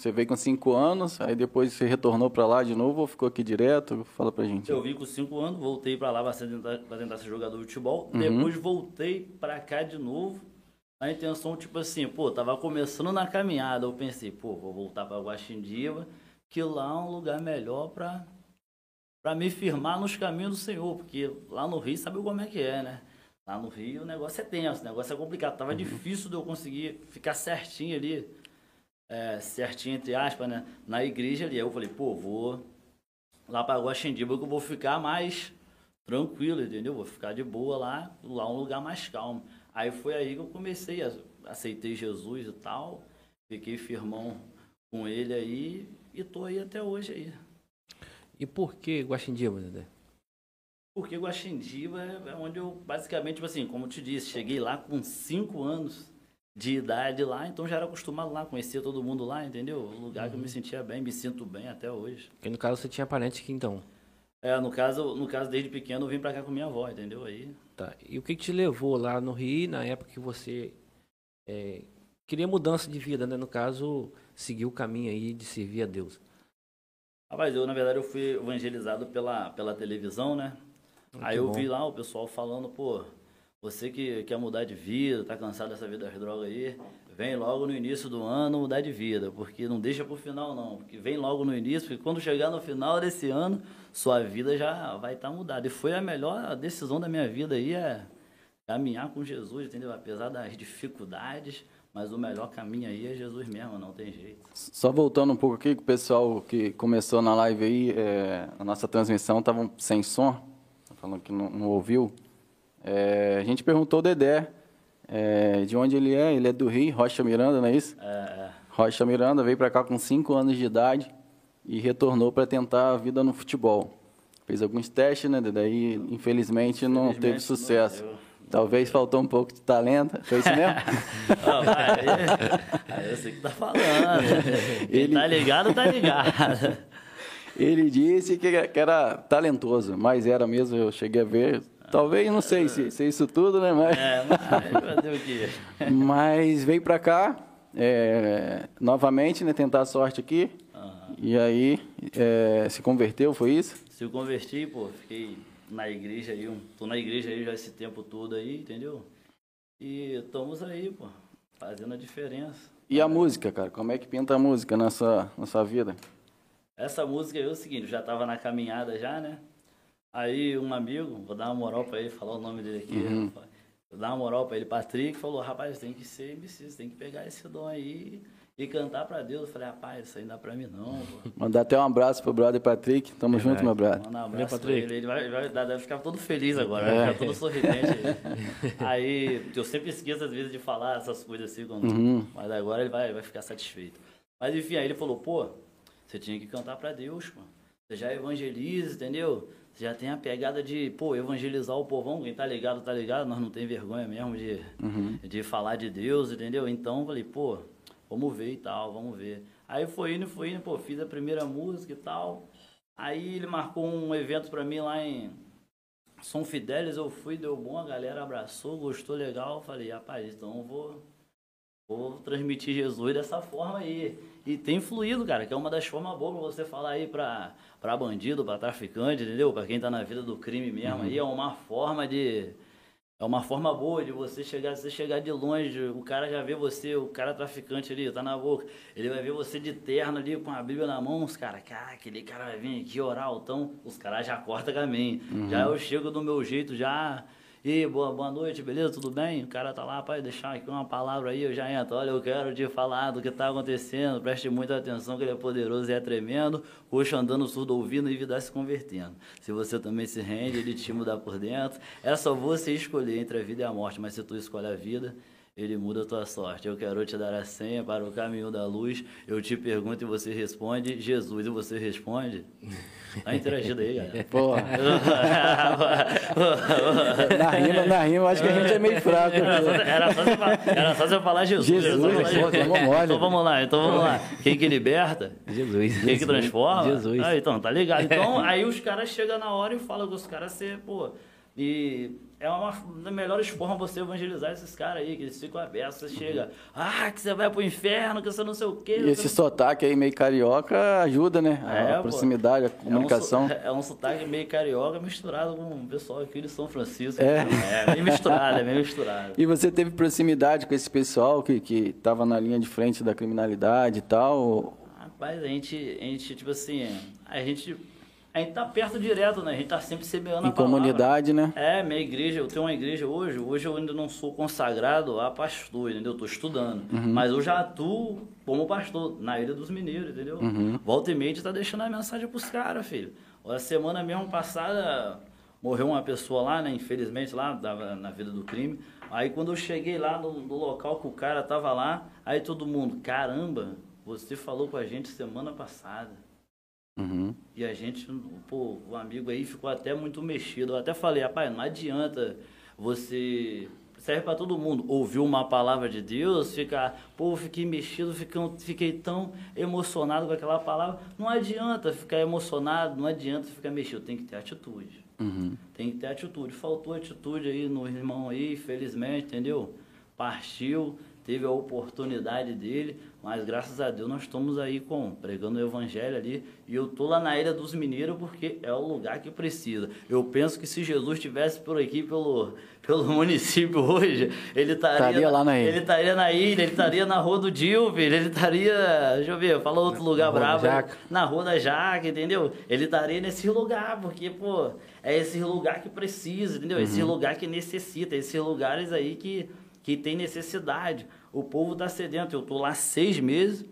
Você veio com cinco anos, aí depois você retornou para lá de novo ou ficou aqui direto? Fala pra gente. Eu vim com cinco anos, voltei para lá para tentar, tentar ser jogador de futebol. Uhum. Depois voltei para cá de novo. A intenção, tipo assim, pô, tava começando na caminhada. Eu pensei, pô, vou voltar para Guaxindiva, que lá é um lugar melhor para para me firmar nos caminhos do Senhor, porque lá no Rio sabe como é que é, né? Lá no Rio o negócio é tenso, o negócio é complicado. Tava uhum. difícil de eu conseguir ficar certinho ali, é, certinho entre aspas, né? Na igreja ali. Aí eu falei, pô, vou lá para Guaxindiba que eu vou ficar mais tranquilo, entendeu? Vou ficar de boa lá, lá um lugar mais calmo. Aí foi aí que eu comecei, aceitei Jesus e tal, fiquei firmão com ele aí e tô aí até hoje aí. E por que Guaxindiba, Dedé? Porque Guaxindiba é onde eu, basicamente, tipo assim, como eu te disse, cheguei lá com 5 anos de idade lá, então já era acostumado lá, conhecia todo mundo lá, entendeu? O lugar uhum. que eu me uhum. sentia bem, me sinto bem até hoje. E no caso você tinha parente aqui então? É, no caso, no caso desde pequeno eu vim pra cá com minha avó, entendeu? Aí. Tá. E o que, que te levou lá no Rio, na época que você é, queria mudança de vida, né? No caso, seguir o caminho aí de servir a Deus. Rapaz, eu na verdade eu fui evangelizado pela, pela televisão, né? Muito aí eu bom. vi lá o pessoal falando, pô, você que quer mudar de vida, tá cansado dessa vida das drogas aí, vem logo no início do ano mudar de vida, porque não deixa pro final não, porque vem logo no início, porque quando chegar no final desse ano, sua vida já vai estar tá mudada. E foi a melhor decisão da minha vida aí, é caminhar com Jesus, entendeu? Apesar das dificuldades, mas o melhor caminho aí é Jesus mesmo, não tem jeito. Só voltando um pouco aqui, o pessoal que começou na live aí, é, a nossa transmissão estava sem som, tá falando que não, não ouviu. É, a gente perguntou o Dedé é, de onde ele é, ele é do Rio, Rocha Miranda, não é isso? É. é. Rocha Miranda veio para cá com 5 anos de idade e retornou para tentar a vida no futebol. Fez alguns testes, né, Dedé? E infelizmente, infelizmente não teve sucesso. Não Talvez faltou um pouco de talento. Foi isso mesmo? oh, aí, aí eu sei que tá falando. Ele, Ele tá ligado, tá ligado. Ele disse que era talentoso, mas era mesmo, eu cheguei a ver. Talvez, não sei se, se é isso tudo, né? Mas, é, mas fazer o quê? mas veio para cá, é, novamente, né? Tentar a sorte aqui. Uhum. E aí, é, se converteu, foi isso? Se eu converti, pô, fiquei na igreja aí, um, tô na igreja aí já esse tempo todo aí, entendeu? E estamos aí, pô, fazendo a diferença. E a música, cara? Como é que pinta a música na sua, na sua vida? Essa música é o seguinte, eu já tava na caminhada já, né? Aí um amigo, vou dar uma moral pra ele, falar o nome dele aqui, uhum. vou dar uma moral pra ele, Patrick, falou, rapaz, tem que ser MC, tem que pegar esse dom aí e cantar para Deus. Eu falei, rapaz, isso aí não dá para mim não. Pô. Mandar até um abraço pro brother Patrick. Tamo é, junto, meu brother. Manda um abraço Patrick. ele. Ele vai, vai, deve ficar todo feliz agora, é. vai ficar todo sorridente. aí, eu sempre esqueço às vezes de falar essas coisas assim, quando, uhum. mas agora ele vai, vai ficar satisfeito. Mas enfim, aí ele falou, pô, você tinha que cantar para Deus, pô. Você já evangeliza, entendeu? Já tem a pegada de, pô, evangelizar o povão, quem tá ligado, tá ligado, nós não tem vergonha mesmo de, uhum. de falar de Deus, entendeu? Então, falei, pô, vamos ver e tal, vamos ver. Aí foi indo, foi indo, pô, fiz a primeira música e tal. Aí ele marcou um evento pra mim lá em São Fidélis, eu fui, deu bom, a galera abraçou, gostou legal. Falei, rapaz, então eu vou, vou transmitir Jesus dessa forma aí. E tem fluído, cara, que é uma das formas boas pra você falar aí pra, pra bandido, pra traficante, entendeu? Pra quem tá na vida do crime mesmo uhum. aí, é uma forma de é uma forma boa de você chegar, você chegar de longe, o cara já vê você, o cara traficante ali, tá na boca, ele vai ver você de terno ali com a Bíblia na mão, os caras, cara, aquele cara vai vir aqui orar, então os caras já cortam caminho. Uhum. Já eu chego do meu jeito, já e boa, boa noite, beleza? Tudo bem? O cara tá lá, pai, deixar aqui uma palavra aí, eu já entro. Olha, eu quero te falar do que tá acontecendo. Preste muita atenção que ele é poderoso e é tremendo. Coxo andando surdo ouvindo e vida se convertendo. Se você também se rende, ele te muda por dentro. É só você escolher entre a vida e a morte, mas se tu escolhe a vida, ele muda a tua sorte. Eu quero te dar a senha para o caminho da luz. Eu te pergunto e você responde, Jesus, e você responde. Tá interagindo aí, cara. Porra. na rima, na rima, acho que a gente é meio fraco. Era só, era só, você, falar, era só você falar Jesus. Jesus, falar Jesus. então vamos lá, então vamos lá. Quem que liberta? Jesus. Quem que transforma? Jesus. Ah, então, tá ligado. Então, aí os caras chegam na hora e falam com os caras, você, pô E é uma das melhores formas você evangelizar esses caras aí, que eles ficam abertos. Você chega, ah, que você vai pro inferno, que você não sei o quê. E esse sotaque aí meio carioca ajuda, né? É, a pô. proximidade, a comunicação. É um, é um sotaque meio carioca misturado com o pessoal aqui de São Francisco. É. É, meio misturado, é meio misturado. E você teve proximidade com esse pessoal que, que tava na linha de frente da criminalidade e tal? Rapaz, a gente, a gente, tipo assim, a gente, a gente tá perto direto, né? A gente tá sempre semeando Em a palavra. comunidade, né? É, minha igreja, eu tenho uma igreja hoje, hoje eu ainda não sou consagrado a pastor, entendeu? Eu tô estudando. Uhum. Mas eu já atuo como pastor na Ilha dos Mineiros, entendeu? Uhum. Volta e meia tá deixando a mensagem pros caras, filho. A semana mesmo passada morreu uma pessoa lá, né? Infelizmente, lá na vida do crime. Aí quando eu cheguei lá no, no local que o cara tava lá, aí todo mundo, caramba, você falou com a gente semana passada. Uhum. E a gente, pô, o amigo aí ficou até muito mexido. Eu até falei, rapaz, não adianta você. Serve para todo mundo. Ouvir uma palavra de Deus, ficar, pô, fiquei mexido, fiquei, fiquei tão emocionado com aquela palavra. Não adianta ficar emocionado, não adianta ficar mexido, tem que ter atitude. Uhum. Tem que ter atitude. Faltou atitude aí no irmão aí, felizmente, entendeu? Partiu, teve a oportunidade dele, mas graças a Deus nós estamos aí com pregando o evangelho ali. E eu tô lá na Ilha dos Mineiros porque é o lugar que precisa. Eu penso que se Jesus estivesse por aqui pelo pelo município hoje, ele estaria lá na ilha. Ele estaria na ilha, ele estaria na Rua do Dilve, ele estaria, deixa eu ver, fala outro lugar Rua da brabo. Jaca. Na Rua da Jaca, entendeu? Ele estaria nesse lugar, porque, pô, é esse lugar que precisa, entendeu? Uhum. Esse lugar que necessita, esses lugares aí que, que tem necessidade. O povo tá sedento. Eu tô lá seis meses.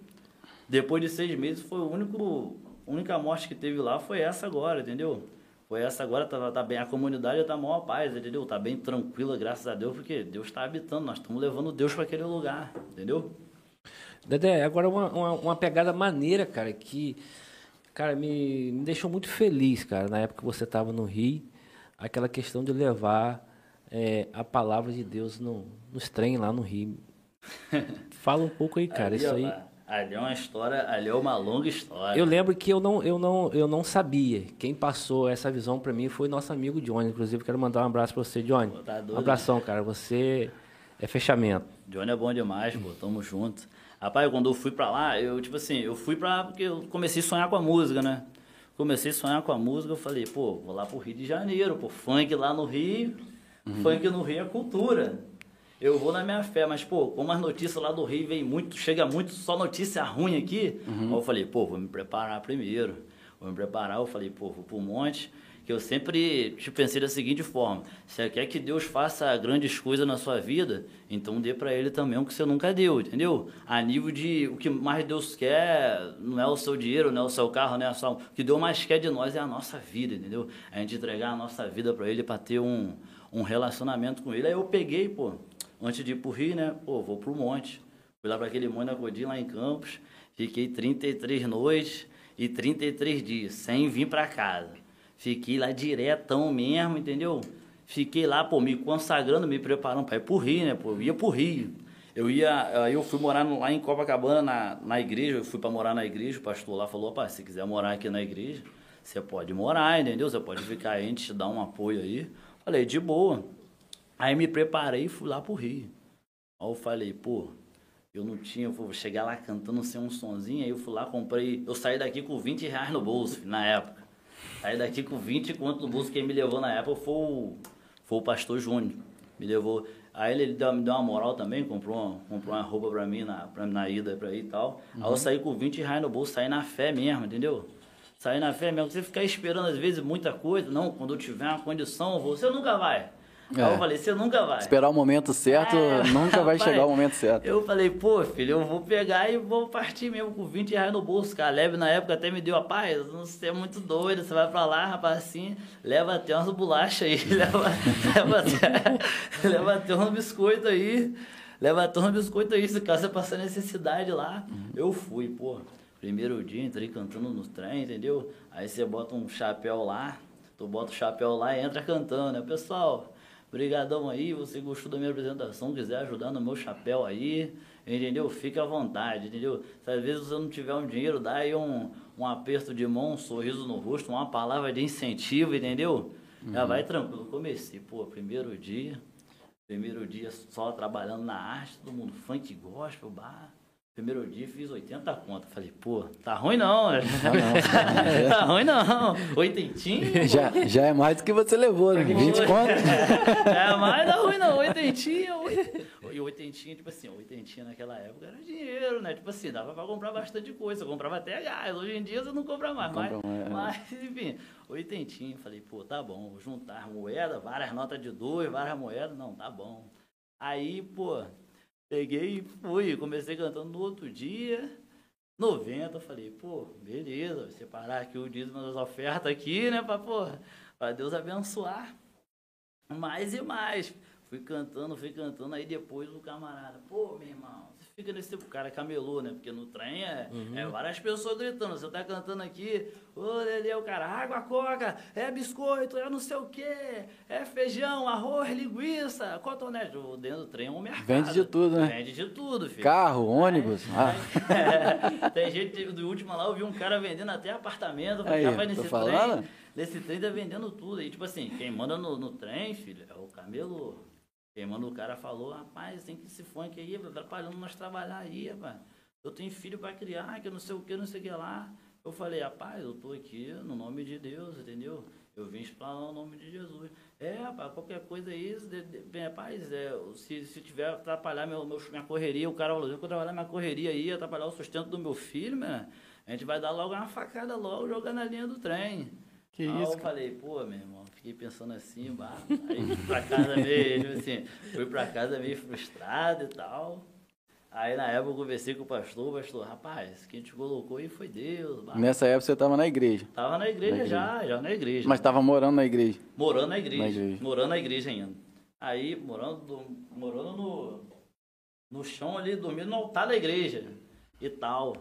Depois de seis meses, foi o único, única morte que teve lá foi essa agora, entendeu? Foi essa agora, tá, tá bem, a comunidade tá maior paz, entendeu? Tá bem tranquila, graças a Deus, porque Deus está habitando, nós estamos levando Deus para aquele lugar, entendeu? Dedé, agora uma, uma, uma pegada maneira, cara, que cara, me, me deixou muito feliz, cara, na época que você estava no Rio, aquela questão de levar é, a palavra de Deus no, nos trem lá no Rio. Fala um pouco aí, cara, ali, isso aí. Ali é uma história, ali é uma longa história. Eu lembro que eu não, eu não, eu não sabia. Quem passou essa visão para mim foi nosso amigo Johnny. Inclusive, quero mandar um abraço para você, Johnny. Pô, tá um abração, cara. Você é fechamento. Johnny é bom demais, pô, tamo junto. Rapaz, quando eu fui pra lá, eu, tipo assim, eu fui pra. Porque eu comecei a sonhar com a música, né? Comecei a sonhar com a música, eu falei, pô, vou lá pro Rio de Janeiro, pô, funk lá no Rio, funk no Rio é cultura. Eu vou na minha fé, mas, pô, como as notícias lá do Rio vem muito, chega muito só notícia ruim aqui, aí eu falei, pô, vou me preparar primeiro. Vou me preparar, eu falei, pô, vou pro monte. Que eu sempre te pensei da seguinte forma: você quer que Deus faça grandes coisas na sua vida, então dê para Ele também o que você nunca deu, entendeu? A nível de o que mais Deus quer não é o seu dinheiro, não é o seu carro, não é só. O que Deus mais quer de nós é a nossa vida, entendeu? A gente entregar a nossa vida para Ele para ter um, um relacionamento com Ele. Aí eu peguei, pô, antes de ir pro Rio, né? Pô, vou pro monte. Fui lá para aquele monte da Codim, lá em Campos. Fiquei 33 noites e 33 dias, sem vir para casa. Fiquei lá diretão mesmo, entendeu? Fiquei lá, pô, me consagrando, me preparando para ir pro Rio, né? Pô, eu ia pro Rio. Eu ia, eu fui morar lá em Copacabana, na, na igreja, eu fui para morar na igreja, o pastor lá falou, rapaz, se quiser morar aqui na igreja, você pode morar, entendeu? Você pode ficar aí, a gente te dá um apoio aí. Falei, de boa. Aí me preparei e fui lá pro Rio. Aí eu falei, pô, eu não tinha, eu vou chegar lá cantando sem um sonzinho, aí eu fui lá, comprei, eu saí daqui com 20 reais no bolso, na época. Saí daqui com 20 conto no bolso, quem me levou na época foi o, foi o pastor Júnior. Me levou. Aí ele deu, me deu uma moral também, comprou uma, comprou uma roupa pra mim na, pra, na ida pra ir e tal. Aí eu saí com 20 reais no bolso, saí na fé mesmo, entendeu? Saí na fé mesmo. Você ficar esperando às vezes muita coisa, não, quando eu tiver uma condição, você nunca vai. Aí É. eu falei, você nunca vai. Esperar o momento certo, É, nunca vai rapaz, chegar o momento certo. Eu falei, pô, filho, eu vou pegar e vou partir mesmo com 20 reais no bolso. Cara, leve na época até me deu, rapaz, você é muito doido, você vai pra lá, rapaz, assim, leva até umas bolachas aí, leva, leva, até, leva até uns biscoitos aí, leva até uns biscoitos aí, se caso você passar necessidade lá. Eu fui, pô. Primeiro dia, entrei cantando no trem, entendeu? Aí você bota um chapéu lá, tu bota o chapéu lá e entra cantando, né? Pessoal, Brigadão aí, você gostou da minha apresentação, quiser ajudar no meu chapéu aí, entendeu? Fique à vontade, entendeu? Se às vezes você não tiver um dinheiro, dá aí um, um aperto de mão, um sorriso no rosto, uma palavra de incentivo, entendeu? Uhum. Já vai tranquilo. Comecei, pô, primeiro dia, primeiro dia só trabalhando na arte, todo mundo funk, gospel, bar. Primeiro dia fiz 80 contas. Falei, pô, tá ruim não. Né? Tá, não. tá ruim não. Oitentinho. Já, já é mais do que você levou, né? 20 contas. É, mais não ruim não. Oitentinho. E oitentinho, tipo assim, oitentinho naquela época era dinheiro, né? Tipo assim, dava pra comprar bastante coisa. Eu comprava até gás. Hoje em dia você não compra mais. Mas, é. mas, enfim, oitentinho. Falei, pô, tá bom. Vou juntar moeda, várias notas de dois, várias moedas. Não, tá bom. Aí, pô Peguei e fui, comecei cantando no outro dia, 90, falei, pô, beleza, vou separar aqui o dízimo das ofertas aqui, né, pra, pô, pra Deus abençoar. Mais e mais. Fui cantando, fui cantando, aí depois o camarada, pô, meu irmão, fica nesse tipo, o cara camelô, né? Porque no trem é, uhum. é várias pessoas gritando. Você tá cantando aqui, ô Lelê, o cara, água, coca, é biscoito, é não sei o quê, é feijão, arroz, linguiça, cotonete. Dentro do trem é um mercado. Vende de tudo, né? Vende de tudo, filho. Carro, ônibus. ah. é, tem gente, do último lá, eu vi um cara vendendo até apartamento. Aí, rapaz, nesse trem, nesse trem tá vendendo tudo. E tipo assim, quem manda no, no trem, filho, é o camelô. Queimando o cara falou, rapaz, tem que esse funk aí, atrapalhando nós trabalhar aí, rapaz. Eu tenho filho para criar, que não sei o que, não sei o que lá. Eu falei, rapaz, eu tô aqui no nome de Deus, entendeu? Eu vim explanar o nome de Jesus. É, rapaz, qualquer coisa aí, bem, rapaz, é, se, se tiver atrapalhar meu, meu, minha correria, o cara falou, eu trabalhar minha correria aí, atrapalhar o sustento do meu filho, man, a gente vai dar logo uma facada logo, jogar na linha do trem. Que aí isso? eu falei, pô, meu irmão, fiquei pensando assim, bah, aí fui pra casa meio, assim, fui pra casa meio frustrado e tal. Aí na época eu conversei com o pastor, o pastor, rapaz, quem te colocou aí foi Deus. Nessa época você estava na igreja? Tava na igreja, na igreja, já, já na igreja. Mas estava morando na igreja? Morando na igreja, na igreja, morando na igreja ainda. Aí, morando, morando no, no chão ali, dormindo no altar da igreja e tal.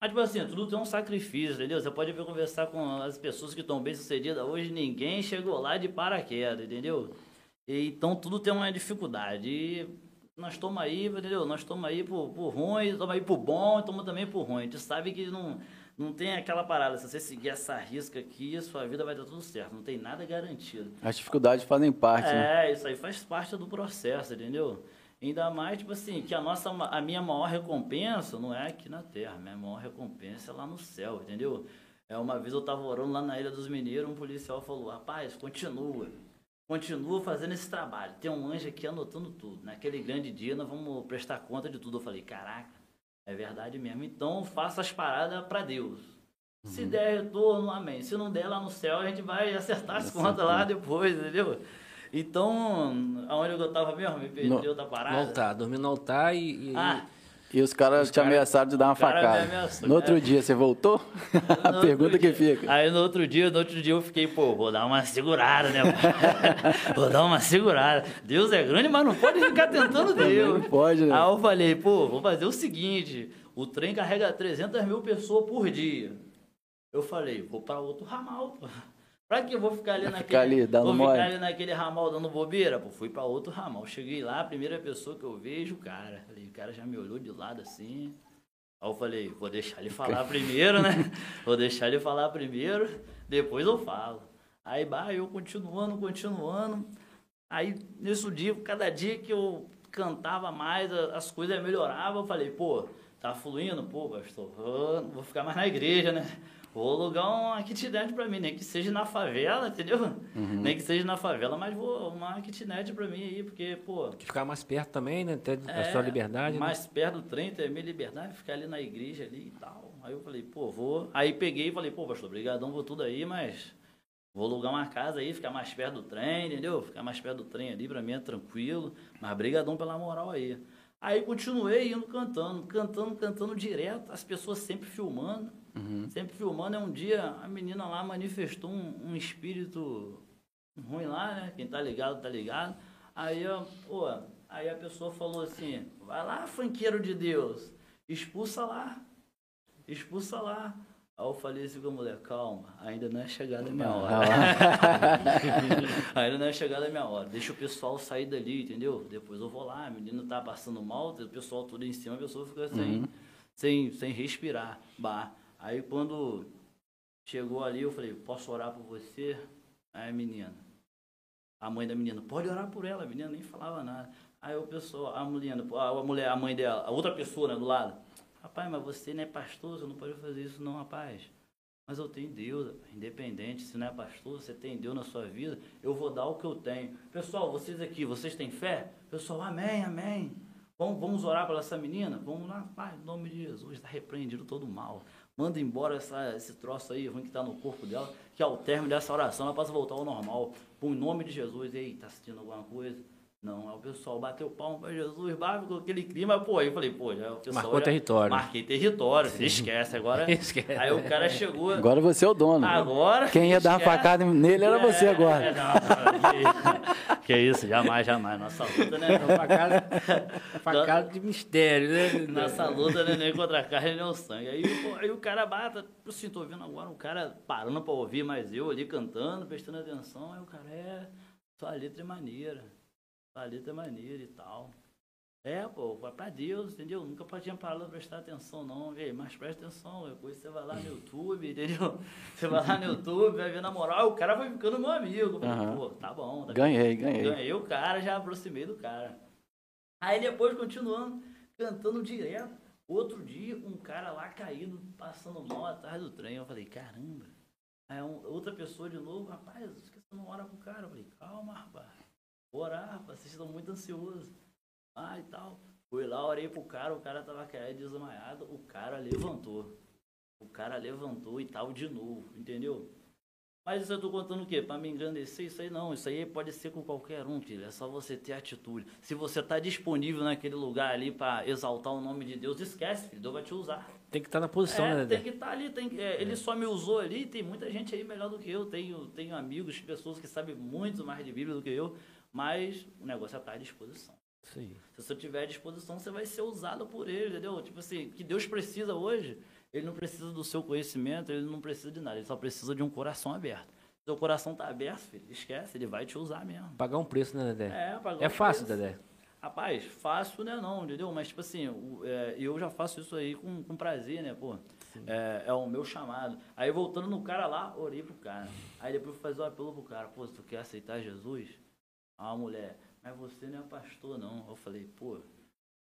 Mas, tipo assim, tudo tem um sacrifício, entendeu? Você pode conversar com as pessoas que estão bem sucedidas hoje, ninguém chegou lá de paraquedas, entendeu? E, então, tudo tem uma dificuldade. E nós estamos aí, entendeu? Nós estamos aí por, por ruim, estamos aí por bom, estamos também por ruim. A gente sabe que não, não tem aquela parada. Se você seguir essa risca aqui, a sua vida vai dar tudo certo. Não tem nada garantido. As dificuldades fazem parte, é, né? É, isso aí faz parte do processo, entendeu? Ainda mais, tipo assim, que a nossa, a minha maior recompensa não é aqui na Terra, minha maior recompensa é lá no céu, entendeu? É, uma vez eu tava orando lá na Ilha dos Mineiros, um policial falou, rapaz, continua, continua fazendo esse trabalho. Tem um anjo aqui anotando tudo. Naquele grande dia nós vamos prestar conta de tudo. Eu falei, caraca, é verdade mesmo. Então faça as paradas para Deus. Uhum. Se der retorno, amém. Se não der lá no céu, a gente vai acertar as contas lá depois, entendeu? Então, aonde eu tava mesmo? Me perdi no, outra parada. No altar, dormindo no altar e... e... Ah, e os caras te cara, ameaçaram de dar uma facada. Ameaçou, no outro dia, você voltou? a pergunta que fica. Aí no outro dia, no outro dia eu fiquei, pô, vou dar uma segurada, né? vou dar uma segurada. Deus é grande, mas não pode ficar tentando Deus. Não pode, né? Aí eu falei, pô, vou fazer o seguinte, o trem carrega 300 mil pessoas por dia. Eu falei, vou para outro ramal, pô. Pra que eu vou ficar ali naquele. Ficar ali, dando vou ficar ali naquele ramal dando bobeira? Pô, fui pra outro ramal. Cheguei lá, a primeira pessoa que eu vejo, o cara. Falei, o cara já me olhou de lado assim. Aí eu falei, vou deixar ele falar primeiro, né? Vou deixar ele falar primeiro, depois eu falo. Aí, bah, eu continuando, continuando. Aí, nesse dia, cada dia que eu cantava mais, as coisas melhoravam. Eu falei, pô, tá fluindo? Pô, pastor, vou, vou ficar mais na igreja, né? Vou alugar uma kitnet para mim, nem que seja na favela, entendeu? Uhum. Nem que seja na favela, mas vou uma kitnet para mim aí, porque, pô... Ficar mais perto também, né? Ter é, a sua liberdade. Né? Mais né? perto do trem, ter a minha liberdade, ficar ali na igreja ali e tal. Aí eu falei, pô, vou... Aí peguei e falei, pô, pastor, obrigadão, vou tudo aí, mas... Vou alugar uma casa aí, ficar mais perto do trem, entendeu? Ficar mais perto do trem ali, para mim é tranquilo. Mas brigadão pela moral aí. Aí continuei indo cantando, cantando, cantando direto, as pessoas sempre filmando. Uhum. Sempre filmando, é um dia a menina lá manifestou um, um, espírito ruim lá, né? Quem tá ligado, tá ligado. Aí, pô, aí a pessoa falou assim, vai lá, fanqueiro de Deus, expulsa lá, expulsa lá. Aí eu falei assim com a mulher, calma, ainda não é chegada a minha hora. ainda não é chegada a minha hora. Deixa o pessoal sair dali, entendeu? Depois eu vou lá, a menina tá passando mal, o pessoal tudo em cima, a pessoa fica sem, uhum. sem, sem respirar. Bah. Aí quando chegou ali, eu falei, posso orar por você? Aí menina, a mãe da menina, pode orar por ela, a menina nem falava nada. Aí o pessoal, a mulher, a mulher, a mãe dela, a outra pessoa né, do lado, rapaz, mas você não é pastor, você não pode fazer isso não, rapaz. Mas eu tenho Deus, independente, se não é pastor, você tem Deus na sua vida, eu vou dar o que eu tenho. Pessoal, vocês aqui, vocês têm fé? Pessoal, amém, amém. Vamos, vamos orar para essa menina? Vamos lá, Pai, em nome de Jesus, está repreendido todo mal. Manda embora essa, esse troço aí ruim que está no corpo dela, que ao término dessa oração ela possa voltar ao normal. Por nome de Jesus, ei, está sentindo alguma coisa? Não, aí o pessoal bateu palma para Jesus, com aquele clima, pô, aí eu falei, pô, já o pessoal. Marcou já, território. Marquei território, você esquece agora. esquece. Aí o cara chegou. Agora você é o dono. Agora. Quem ia dar uma facada nele era é, você agora. É, não, que, que isso, jamais, jamais. Nossa luta, né? Facada, facada de mistério, né? Nossa luta, né? Nem contra a carne, nem o sangue. Aí, pô, aí o cara bata, assim, tô vendo agora um cara parando para ouvir, mas eu ali cantando, prestando atenção. Aí o cara, é, sua letra é maneira paleta é maneira e tal. É, pô, vai pra Deus, entendeu? Nunca tinha parado pra prestar atenção, não, velho. Mas presta atenção, depois você vai lá no YouTube, entendeu? Você vai lá no YouTube, vai ver na moral, o cara vai ficando meu amigo. Uhum. Pô, tá bom. Tá ganhei, ganhei. Ganhei o cara, já aproximei do cara. Aí depois, continuando, cantando direto. Outro dia, um cara lá caído, passando mal atrás do trem. Eu falei, caramba. Aí um, outra pessoa de novo, rapaz, você não ora pro cara? Eu falei, calma, rapaz orar, vocês estão muito ansiosos. Ah, e tal. Fui lá, orei pro cara, o cara tava caído, desmaiado, o cara levantou. O cara levantou e tal de novo, entendeu? Mas isso eu tô contando o quê? Para me engrandecer? Isso aí não. Isso aí pode ser com qualquer um, filho. É só você ter atitude. Se você tá disponível naquele lugar ali para exaltar o nome de Deus, esquece, filho. Deus vai te usar. Tem que estar tá na posição, é, né? Tem que estar tá ali. Tem, é, ele só me usou ali. Tem muita gente aí melhor do que eu. Tenho, tenho amigos, pessoas que sabem muito mais de Bíblia do que eu. Mas o negócio é estar à disposição. Sim. Se você tiver à disposição, você vai ser usado por ele, entendeu? Tipo assim, o que Deus precisa hoje, ele não precisa do seu conhecimento, ele não precisa de nada, ele só precisa de um coração aberto. Seu coração tá aberto, filho, esquece, ele vai te usar mesmo. Pagar um preço, né, Dedé? É, pagar É um fácil, preço. Dedé? Rapaz, fácil né não, entendeu? Mas, tipo assim, é, eu já faço isso aí com, com prazer, né, pô? É, é, o meu chamado. Aí, voltando no cara lá, orei pro cara. Aí, depois fui fazer o apelo pro cara. Pô, se tu quer aceitar Jesus, a mulher, mas você não é pastor, não. Eu falei, pô,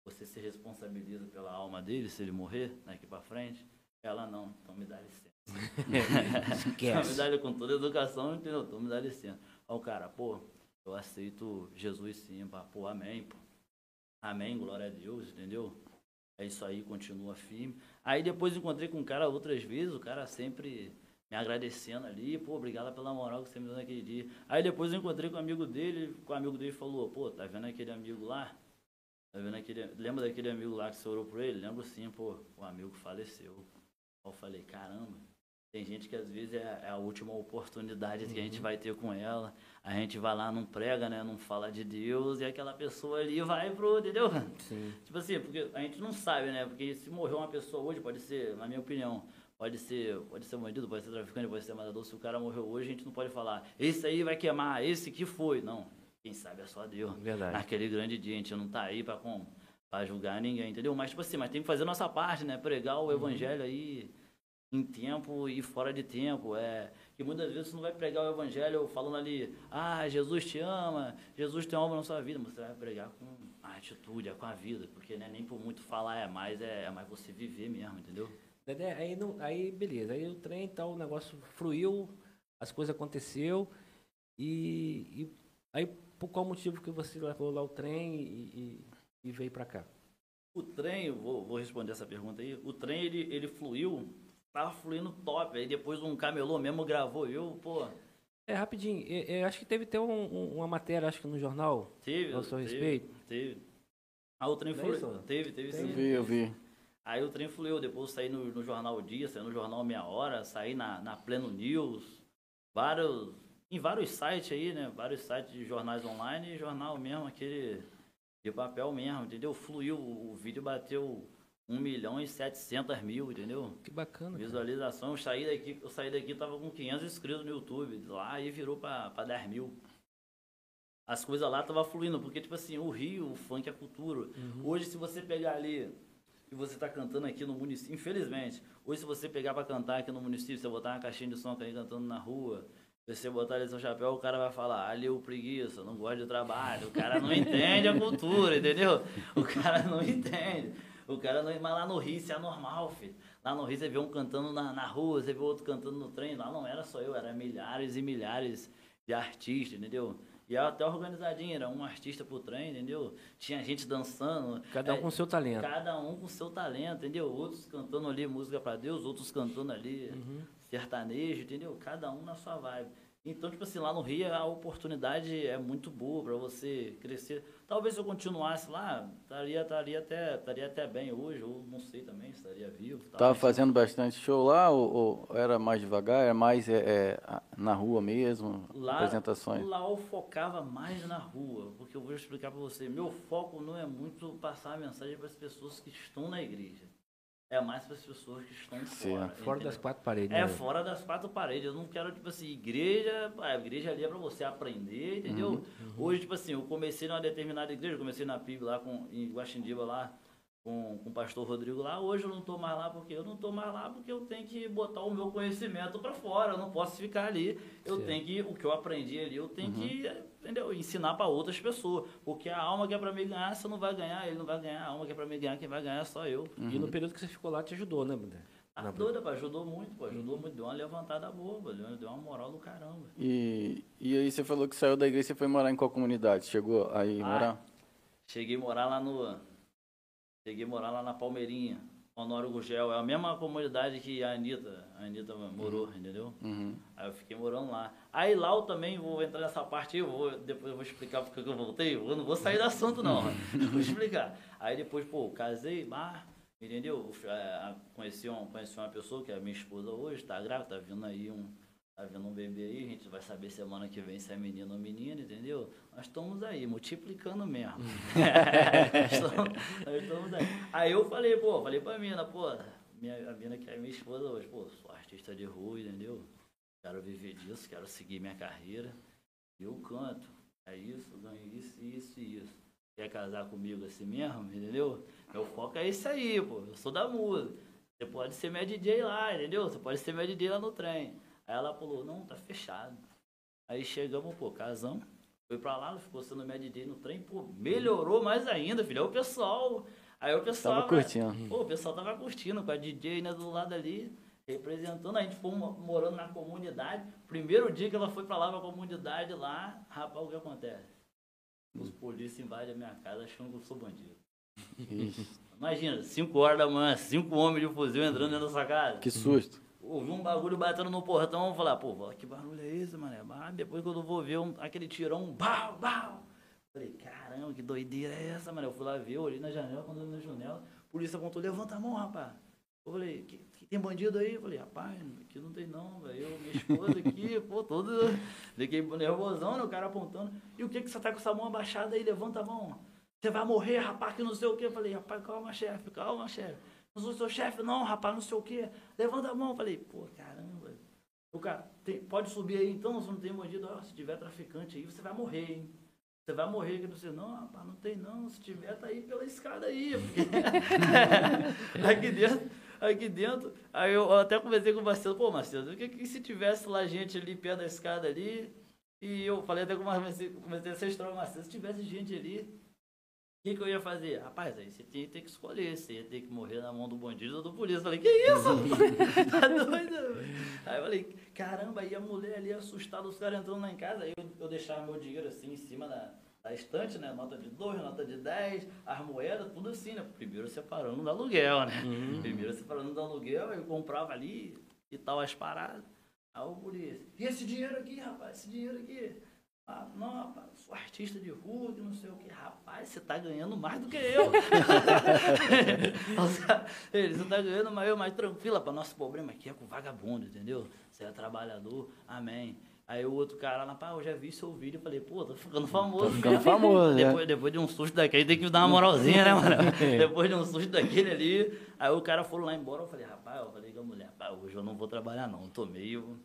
você se responsabiliza pela alma dele se ele morrer daqui para frente? Ela não, então me dá licença. então me dá com toda a educação, entendeu? Então me dá licença. Aí o cara, pô, eu aceito Jesus sim, pá. pô, amém, pô. Amém, glória a Deus, entendeu? É isso aí, continua firme. Aí depois encontrei com o cara outras vezes, o cara sempre me agradecendo ali, pô, obrigado pela moral que você me deu naquele dia. Aí depois eu encontrei com um amigo dele, com o amigo dele falou, pô, tá vendo aquele amigo lá? Tá vendo aquele, lembra daquele amigo lá que você orou por ele? Lembro sim, pô, o amigo faleceu. Eu falei, caramba, tem gente que às vezes é, é a última oportunidade uhum. que a gente uhum. vai ter com ela. A gente vai lá, não prega, né? Não fala de Deus e aquela pessoa ali vai pro, entendeu? Sim. Tipo assim, porque a gente não sabe, né? Porque se morrer uma pessoa hoje, pode ser, na minha opinião, Pode ser, pode ser bandido, pode ser traficante, pode ser matador. Se o cara morreu hoje, a gente não pode falar, esse aí vai queimar, esse que foi. Não. Quem sabe é só Deus. Verdade. Naquele grande dia, a gente não tá aí para julgar ninguém, entendeu? Mas, tipo assim, mas tem que fazer a nossa parte, né? Pregar o uhum. evangelho aí em tempo e fora de tempo. É, que muitas vezes você não vai pregar o evangelho falando ali, ah, Jesus te ama, Jesus tem alma na sua vida, mas você vai pregar com a atitude, com a vida, porque né, nem por muito falar é mais, é, é mais você viver mesmo, entendeu? Aí, não, aí beleza, aí o trem e tal, o negócio fluiu, as coisas aconteceu e, e, aí por qual motivo que você levou lá o trem e, e, e veio para cá? O trem, vou, vou responder essa pergunta aí, o trem ele, ele fluiu, tava fluindo top, aí depois um camelô mesmo gravou eu, pô... É, rapidinho, eu, eu acho que teve até um, um, uma matéria, acho que no jornal, teve, ao seu teve, respeito. Teve. Ah, o trem foi... É teve, teve sim. Eu vi, eu vi. Aí o trem fluiu, depois saí no, no Jornal Dia, saí no Jornal Meia Hora, saí na, na Pleno News, vários, em vários sites aí, né? Vários sites de jornais online e jornal mesmo, aquele de papel mesmo, entendeu? Fluiu, o, vídeo bateu 1 milhão e 700 mil, entendeu? Que bacana. Visualização, eu saí daqui, eu saí daqui, tava com 500 inscritos no YouTube, lá aí virou para 10 mil as coisas lá tava fluindo, porque, tipo assim, o Rio, o funk, a cultura. Uhum. Hoje, se você pegar ali e você está cantando aqui no município, infelizmente, hoje se você pegar para cantar aqui no município, você botar uma caixinha de som cantando na rua, você botar ali seu chapéu, o cara vai falar, ali o preguiça, não gosta de trabalho. O cara não entende a cultura, entendeu? O cara não entende. O cara não. Mas lá no Rio isso é normal, filho. Lá no Rio você vê um cantando na, na rua, você vê outro cantando no trem. Lá não era só eu, era milhares e milhares de artistas, entendeu? E era até organizadinho, era um artista por trem, entendeu? Tinha gente dançando. Cada um é, com seu talento. Cada um com seu talento, entendeu? Outros cantando ali música para Deus, outros cantando ali uhum. sertanejo, entendeu? Cada um na sua vibe. Então, tipo assim, lá no Rio a oportunidade é muito boa para você crescer. Talvez se eu continuasse lá, estaria, estaria, até, estaria até bem hoje, ou não sei também, estaria vivo. Estava fazendo bastante show lá, ou, ou, era mais devagar, era mais é, é, na rua mesmo, lá, apresentações? Lá eu focava mais na rua, porque eu vou explicar para você, meu foco não é muito passar a mensagem para as pessoas que estão na igreja é mais para as pessoas que estão Sim, fora. Fora entendeu? das quatro paredes. É, né? fora das quatro paredes. Eu não quero, tipo assim, igreja. A igreja ali é para você aprender, entendeu? Uhum, uhum. Hoje, tipo assim, eu comecei numa determinada igreja, comecei na PIB lá com, em Guaxindiba lá, com, com o pastor Rodrigo lá. Hoje eu não estou mais lá porque eu não estou mais lá porque eu tenho que botar o meu conhecimento para fora. Eu não posso ficar ali. Eu Sim. tenho que o que eu aprendi ali, eu tenho uhum. que entendeu? ensinar para outras pessoas. Porque a alma que é para me ganhar, você não vai ganhar, ele não vai ganhar. A alma que é para me ganhar, quem vai ganhar é só eu. Uhum. E no período que você ficou lá te ajudou, né, Bruno? Ah, doida, pô, ajudou muito, pô, ajudou muito, deu uma levantada boa, pô, deu uma moral do caramba. E, e aí você falou que saiu da igreja e foi morar em qual comunidade? Chegou aí ah, morar? Cheguei a morar lá no Cheguei a morar lá na Palmeirinha, Honório Gugel. É a mesma comunidade que a Anitta, a Anitta morou, uhum. entendeu? Uhum. Aí eu fiquei morando lá. Aí lá eu também vou entrar nessa parte, eu vou, depois eu vou explicar porque eu voltei. Eu não vou sair do assunto, não. vou explicar. Aí depois, pô, casei, mas, entendeu? É, conheci, um, conheci uma pessoa que é a minha esposa hoje, tá grávida, tá vindo aí um Tá vendo um bebê aí, a gente vai saber semana que vem se é menino ou menina, entendeu? Nós estamos aí, multiplicando mesmo. estamos, nós estamos aí. Aí eu falei, pô, falei pra mina, pô, minha, a mina que é minha esposa hoje, pô, sou artista de rua, entendeu? Quero viver disso, quero seguir minha carreira. Eu canto. É isso, ganho isso, isso e isso. Quer casar comigo assim mesmo, entendeu? Meu foco é isso aí, pô. Eu sou da música. Você pode ser minha DJ lá, entendeu? Você pode ser minha DJ lá no trem. Aí ela falou, não, tá fechado. Aí chegamos, pô, casamos. Foi pra lá, ficou sendo minha DJ no trem, pô, melhorou mais ainda, filho. Aí o pessoal. Aí o pessoal. Tava curtindo. Pô, o pessoal tava curtindo com a DJ, né, do lado ali, representando. A gente foi morando na comunidade. Primeiro dia que ela foi pra lá pra comunidade lá, rapaz, o que acontece? Os polícias invadem a minha casa achando que eu sou bandido. Imagina, 5 horas da manhã, cinco homens de fuzil entrando dentro da sua casa. Que susto ouvi um bagulho batendo no portão, vou falar, pô, que barulho é esse, mané? Ah, depois quando eu vou ver um, aquele tirão, bau, bau. Falei, caramba, que doideira é essa, mano? Eu fui lá ver, eu olhei na janela, quando eu na janela, a polícia contou, levanta a mão, rapaz. Eu falei, que, que tem bandido aí? Eu falei, rapaz, aqui não tem não, velho. Eu, minha esposa aqui, pô, todo. Fiquei nervosão, né? O cara apontando. E o que que você tá com essa mão abaixada aí? Levanta a mão. Você vai morrer, rapaz, que não sei o quê. Eu falei, rapaz, calma, chefe, calma, chefe. Sou seu chefe, não, rapaz, não sei o quê. Levanta a mão. Falei, pô, caramba. O cara, tem, pode subir aí então, se não tem bandido. Se tiver traficante aí, você vai morrer, hein? Você vai morrer. Que você, não, rapaz, não tem não. Se tiver, tá aí pela escada aí. aqui dentro, aqui dentro. Aí eu até conversei com o Marcelo, pô, Marcelo, o que, que se tivesse lá gente ali perto da escada ali? E eu falei até com o Marcelo, comecei a ser estranho, Marcelo, se tivesse gente ali, que, que eu ia fazer? Rapaz, aí você ter que escolher, você ia ter que morrer na mão do bandido ou do polícia. Eu falei, que isso? tá doido? Aí eu falei, caramba, aí a mulher ali assustada, os caras entrando lá em casa, aí eu, eu deixava meu dinheiro assim em cima da, da estante, né? Nota de 2, nota de 10, as moedas, tudo assim, né? Primeiro separando do aluguel, né? Uhum. Primeiro separando do aluguel, eu comprava ali e tal as paradas. Aí o polícia, e esse dinheiro aqui, rapaz, esse dinheiro aqui? Ah, não, rapaz, sou artista de rua, que não sei o que. Rapaz, você tá ganhando mais do que eu. Ele, você tá ganhando mais, eu mais tranquila. Para nosso problema aqui é com vagabundo, entendeu? Você é trabalhador, amém. Aí o outro cara lá, pá, eu já vi seu vídeo. Eu falei, pô, tô ficando famoso. Tô ficando famoso, né? depois, depois de um susto daquele, tem que dar uma moralzinha, né, mano? depois de um susto daquele ali. Aí o cara foi lá embora. Eu falei, rapaz, eu falei com a mulher, pá, hoje eu não vou trabalhar não. Tô meio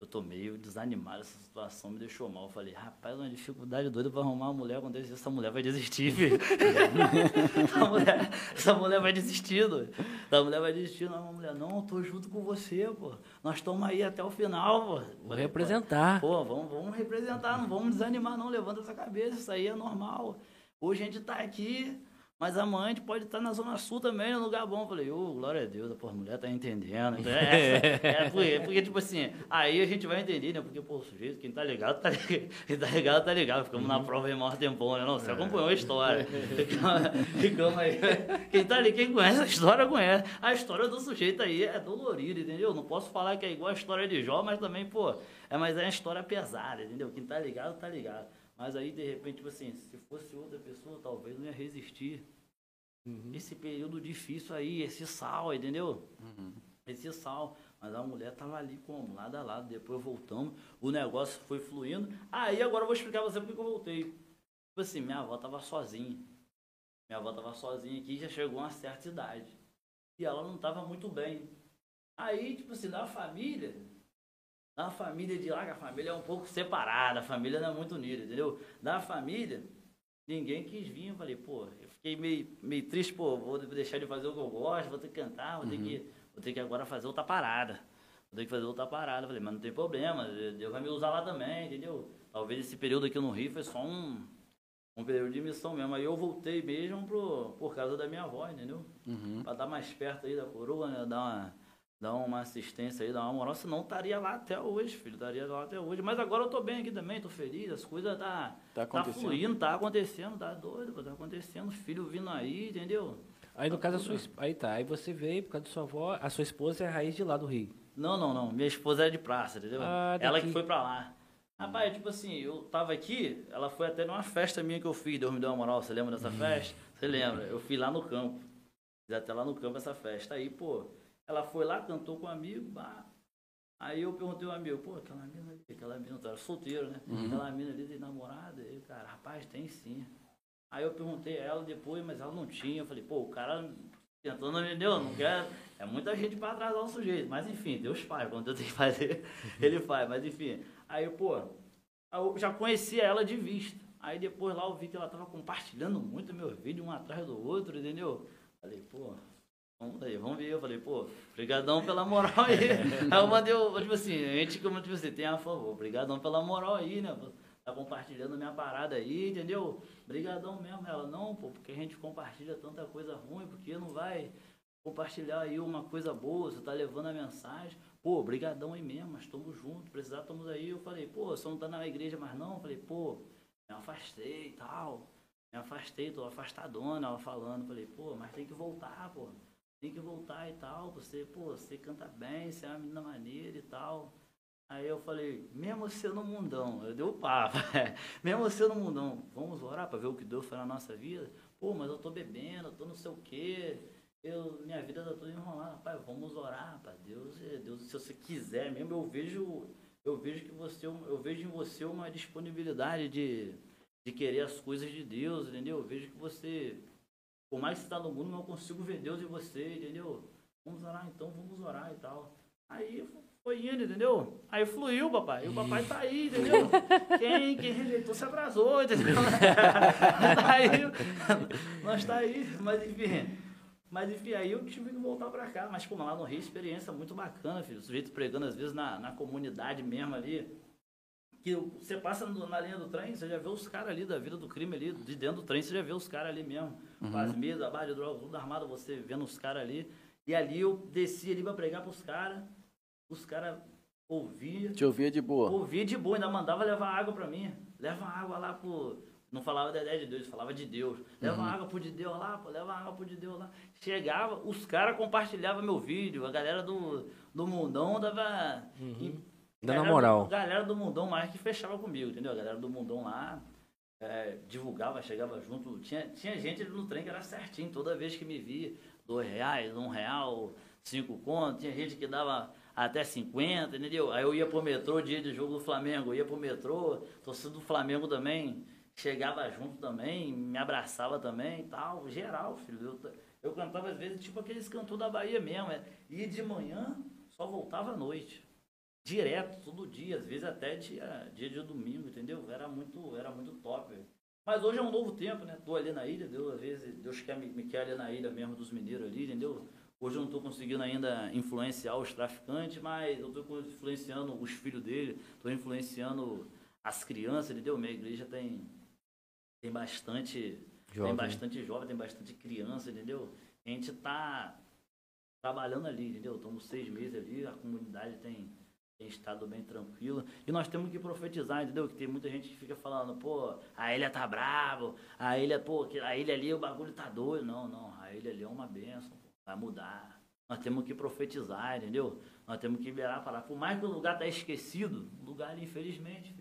eu tô meio desanimado, essa situação me deixou mal. Eu falei, rapaz, uma dificuldade doida pra arrumar uma mulher quando essa mulher vai desistir, filho. essa, mulher, essa mulher vai desistir, doido. Essa mulher vai desistir, não, uma mulher, não, eu tô junto com você, pô. Nós estamos aí até o final, pô. Vou representar. Pô, vamos, vamos representar, não vamos desanimar, não. Levanta essa cabeça, isso aí é normal. Hoje a gente tá aqui, mas a gente pode estar na Zona Sul também, num lugar bom. Eu falei, ô, oh, glória a Deus, a mulher tá entendendo. Então, é, é, é, porque, porque, tipo assim, aí a gente vai entender, né? Porque, pô, o sujeito, quem tá ligado, tá ligado. Quem tá ligado, tá ligado. Ficamos uhum. na prova aí maior tempão, né? Não, você acompanhou a história. Ficamos, aí. Quem tá ali, quem conhece a história, conhece. A história do sujeito aí é dolorida, entendeu? Não posso falar que é igual a história de Jó, mas também, pô, é, mas é uma história pesada, entendeu? Quem tá ligado, tá ligado. Mas aí, de repente, tipo assim, se fosse outra pessoa, talvez não ia resistir Uhum. Esse período difícil aí, esse sal, entendeu? Uhum. Esse sal. Mas a mulher tava ali como? Lado a lado. Depois voltamos, o negócio foi fluindo. Aí agora eu vou explicar pra você porque eu voltei. Tipo assim, minha avó tava sozinha. Minha avó tava sozinha aqui já chegou a uma certa idade. E ela não tava muito bem. Aí, tipo assim, da família, da família de lá, que a família é um pouco separada, a família não é muito unida, entendeu? Da família, ninguém quis vir. Eu falei, pô, eu fiquei meio, meio triste, pô, vou deixar de fazer o que eu gosto, vou ter que cantar, vou, uhum. ter, que, vou ter que agora fazer outra parada. Vou ter que fazer outra parada. Eu falei, mas não tem problema, Deus vai me usar lá também, entendeu? Talvez esse período aqui no Rio foi só um, um período de missão mesmo. Aí eu voltei mesmo pro, por causa da minha avó, entendeu? Uhum. Pra dar mais perto aí da coroa, né? Dar uma dar uma assistência aí, dar uma moral, senão estaria lá até hoje, filho, estaria lá até hoje. Mas agora eu tô bem aqui também, tô feliz, as coisas tá, tá, tá fluindo, tá acontecendo, tá doido, tá acontecendo, filho vindo aí, entendeu? Aí no tá caso a sua aí tá, aí você veio por causa da sua avó, a sua esposa é a raiz de lá do Rio. Não, não, não, minha esposa é de praça, entendeu? Ah, ela que foi pra lá. Rapaz, tipo assim, eu tava aqui, ela foi até numa festa minha que eu fiz, Deus me deu uma moral, você lembra dessa uhum. festa? Você lembra? Eu fui lá no campo. Fiz até lá no campo essa festa. Aí, pô, ela foi lá, cantou com um amigo, bah. Aí eu perguntei ao amigo, pô, aquela mina ali, aquela mina, eu era solteiro, né? Uhum. Aquela mina ali tem namorada? E o cara, rapaz, tem sim. Aí eu perguntei a ela depois, mas ela não tinha. Eu falei, pô, o cara tentando me deu, não quer. É muita gente para atrasar o sujeito. Mas enfim, Deus faz. Quando eu tenho que fazer, ele faz. Mas enfim. Aí, pô, eu já conhecia ela de vista. Aí depois lá eu vi que ela tava compartilhando muito meus vídeos, um atrás do outro, entendeu? Falei, pô, Vamos aí, vamos ver. Eu falei, pô, brigadão pela moral aí. aí eu mandei, tipo assim, a gente, como tipo assim, tem a favor, brigadão pela moral aí, né? Tá compartilhando minha parada aí, entendeu? Brigadão mesmo. Ela, não, pô, porque a gente compartilha tanta coisa ruim, porque não vai compartilhar aí uma coisa boa, você tá levando a mensagem. Pô, brigadão aí mesmo, mas estamos juntos, precisar, estamos aí. Eu falei, pô, você não tá na igreja mais não? Eu falei, pô, me afastei e tal. Me afastei, tô afastadona, ela falando. Eu falei, pô, mas tem que voltar, pô tem que voltar e tal, você, pô, você canta bem, você é uma menina maneira e tal. Aí eu falei, mesmo no mundão, eu dei o papo, mesmo no mundão, vamos orar para ver o que Deus foi na nossa vida? Pô, mas eu tô bebendo, eu tô não sei o quê, eu, minha vida tá toda enrolada, pai, vamos orar, para Deus, é, Deus, se você quiser mesmo, eu vejo, eu vejo que você, eu vejo em você uma disponibilidade de, de querer as coisas de Deus, entendeu? Eu vejo que você por mais que você está no mundo, não consigo ver Deus em você, entendeu? Vamos orar então, vamos orar e tal. Aí foi indo, entendeu? Aí fluiu, papai. E o papai tá aí, entendeu? Quem, quem rejeitou se abrasou, entendeu? tá aí, nós tá aí, mas enfim. Mas enfim, aí eu tive que voltar para cá. Mas como lá no Rio, experiência muito bacana, filho. O sujeito pregando às vezes na, na comunidade mesmo ali que você passa na linha do trem, você já vê os caras ali da vida do crime ali, de dentro do trem, você já vê os caras ali mesmo. Uhum. Com as mesas, a barra de droga, tudo armado, você vendo os caras ali. E ali eu desci ali pra pregar pros caras. Os caras ouviam. Te ouvia de boa? Ouvia de boa, ainda mandava levar água pra mim. Leva água lá pro. Não falava da ideia de Deus, falava de Deus. Leva uhum. água pro de Deus lá, pô, leva água pro de Deus lá. Chegava, os caras compartilhavam meu vídeo, a galera do, do mundão dava. Uhum. Dando moral. Do, galera do mundão mais que fechava comigo, entendeu? A galera do mundão lá é, divulgava, chegava junto. Tinha, tinha gente no trem que era certinho, toda vez que me via, dois reais, um real, cinco contos. Tinha gente que dava até 50, entendeu? Aí eu ia pro metrô, dia de jogo do Flamengo, eu ia pro metrô, torcida do Flamengo também, chegava junto também, me abraçava também e tal, geral, filho. Eu, eu cantava às vezes tipo aqueles cantores da Bahia mesmo, é, ia de manhã, só voltava à noite. Direto, todo dia, às vezes até dia, dia de domingo, entendeu? Era muito, era muito top. Mas hoje é um novo tempo, né? Tô ali na ilha, Deus, às vezes, Deus quer me, me quer ali na ilha mesmo dos mineiros ali, entendeu? Hoje eu não estou conseguindo ainda influenciar os traficantes, mas eu estou influenciando os filhos dele, estou influenciando as crianças, entendeu? Minha igreja tem, tem bastante jovem. tem bastante jovem, tem bastante criança, entendeu? A gente está trabalhando ali, entendeu? Estamos seis meses ali, a comunidade tem estado bem tranquila. E nós temos que profetizar, entendeu? Que tem muita gente que fica falando, pô, a ilha tá bravo, a ilha, pô, a ilha ali o bagulho tá doido. Não, não, a ilha ali é uma benção vai mudar. Nós temos que profetizar, entendeu? Nós temos que virar para Por mais que o lugar está esquecido, o lugar ali, infelizmente,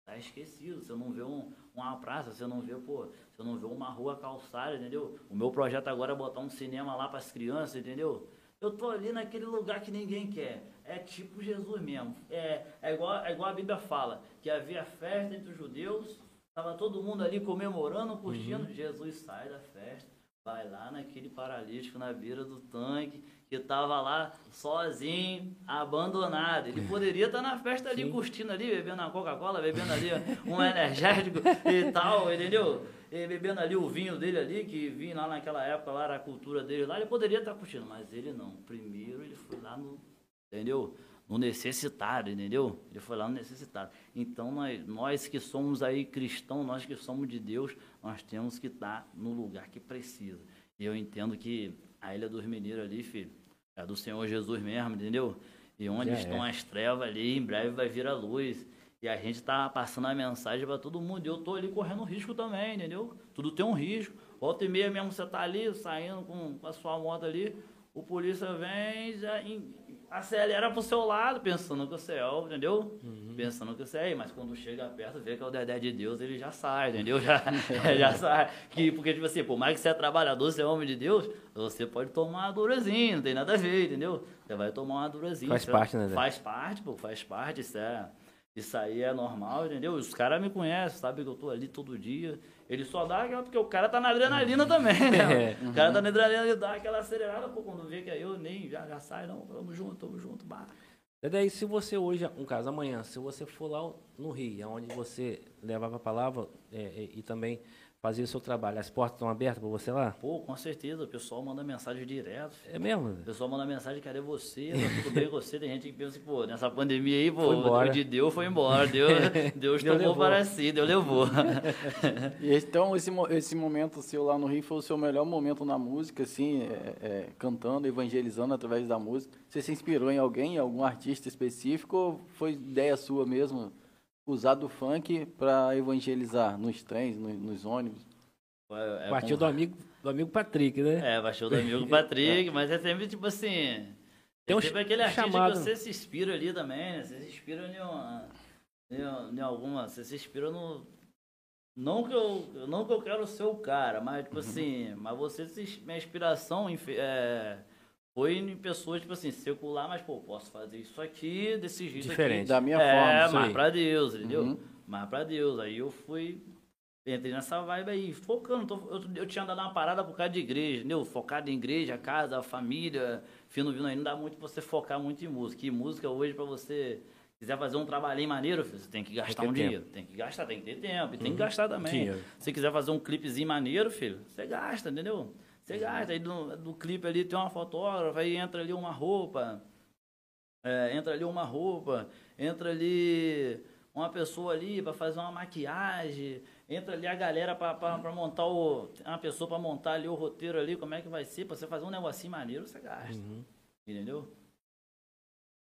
está esquecido. Você não vê um, uma praça, você não vê, pô, você não vê uma rua calçada, entendeu? O meu projeto agora é botar um cinema lá para as crianças, entendeu? Eu tô ali naquele lugar que ninguém quer. É tipo Jesus mesmo. É, é, igual, é igual a Bíblia fala, que havia festa entre os judeus, estava todo mundo ali comemorando, curtindo. Uhum. Jesus sai da festa vai lá naquele paralítico na beira do tanque, que estava lá sozinho, abandonado. Ele poderia estar tá na festa ali, Sim. curtindo ali, bebendo uma Coca-Cola, bebendo ali um energético e tal, entendeu? E bebendo ali o vinho dele ali, que vinha lá naquela época, lá era a cultura dele lá, ele poderia estar tá curtindo, mas ele não. Primeiro ele foi lá no, entendeu? no necessitado, entendeu? Ele foi lá no necessitado. Então, nós, nós que somos aí cristãos, nós que somos de Deus, nós temos que estar no lugar que precisa. E eu entendo que a Ilha dos Mineiros ali, filho, é do Senhor Jesus mesmo, entendeu? E onde Já estão é. as trevas ali, em breve vai vir a luz. E a gente está passando a mensagem para todo mundo. E eu estou ali correndo risco também, entendeu? Tudo tem um risco. Volta e meia mesmo você está ali, saindo com, com a sua moto ali, o polícia vem já acelera pro seu lado, pensando que você é, entendeu? Uhum. Pensando que você é, mas quando chega perto, vê que é o Dedé de Deus, ele já sai, entendeu? Já, já sai. Que, porque, tipo assim, por mais que você é trabalhador, você é homem de Deus, você pode tomar uma durazinha, não tem nada a ver, entendeu? Você vai tomar uma durazinha. Faz parte, né? Faz parte, pô, faz parte, isso é... Isso aí é normal, entendeu? Os caras me conhecem, sabem que eu tô ali todo dia. Ele só dá aquela, porque o cara tá na adrenalina uhum. também, né? É. O cara tá na adrenalina e dá aquela acelerada, pô, quando vê que é eu, nem já, já sai, não, tamo junto, tamo junto, bah. E daí, se você hoje, um caso amanhã, se você for lá no Rio, onde você levava a palavra é, é e também fazer o seu trabalho. As portas estão abertas para você lá? Pô, com certeza. O pessoal manda mensagem direto. É mesmo? O pessoal manda mensagem, cadê você? Tá tudo bem com você? Tem gente que pensa, pô, nessa pandemia aí, pô, o de Deus foi embora. Deus, Deus, Deus tomou levou. para si, Deus levou. então, esse, esse momento seu lá no Rio foi o seu melhor momento na música, assim, é, é, cantando, evangelizando através da música. Você se inspirou em alguém, em algum artista específico, ou foi ideia sua mesmo? Usar do funk para evangelizar nos trens, nos, nos ônibus. É, é partiu com... do amigo do amigo Patrick, né? É, partiu do amigo Patrick, mas é sempre tipo assim. Tem um sempre aquele artista chamado... que você se inspira ali também, né? Você se inspira em, uma, em, em alguma. Você se inspira no. Não que, eu, não que eu quero ser o cara, mas tipo uhum. assim, mas você se, minha inspiração é, foi em pessoas, tipo assim, secular, mas, pô, posso fazer isso aqui desse jeito Diferente. Aqui. Da minha é, forma. É, mais pra Deus, entendeu? Uhum. Mais pra Deus. Aí eu fui, entrei nessa vibe aí, focando. Tô, eu, eu, tinha andado uma parada por causa de igreja, entendeu? Focado em igreja, casa, família, fino vindo aí. Não dá muito pra você focar muito em música. E música hoje, pra você quiser fazer um trabalhinho maneiro, filho, você tem que gastar tem um tempo. dinheiro. Tem que gastar, tem que ter tempo. E uhum. tem que uhum. gastar também. Dinheiro. Se quiser fazer um clipezinho maneiro, filho, você gasta, entendeu? Você gasta, aí no, no clipe ali tem uma fotógrafa, aí entra ali uma roupa, é, entra ali uma roupa, entra ali uma pessoa ali para fazer uma maquiagem, entra ali a galera para montar o. Uma pessoa para montar ali o roteiro ali, como é que vai ser, para você fazer um negocinho maneiro, você gasta. Uhum. Entendeu?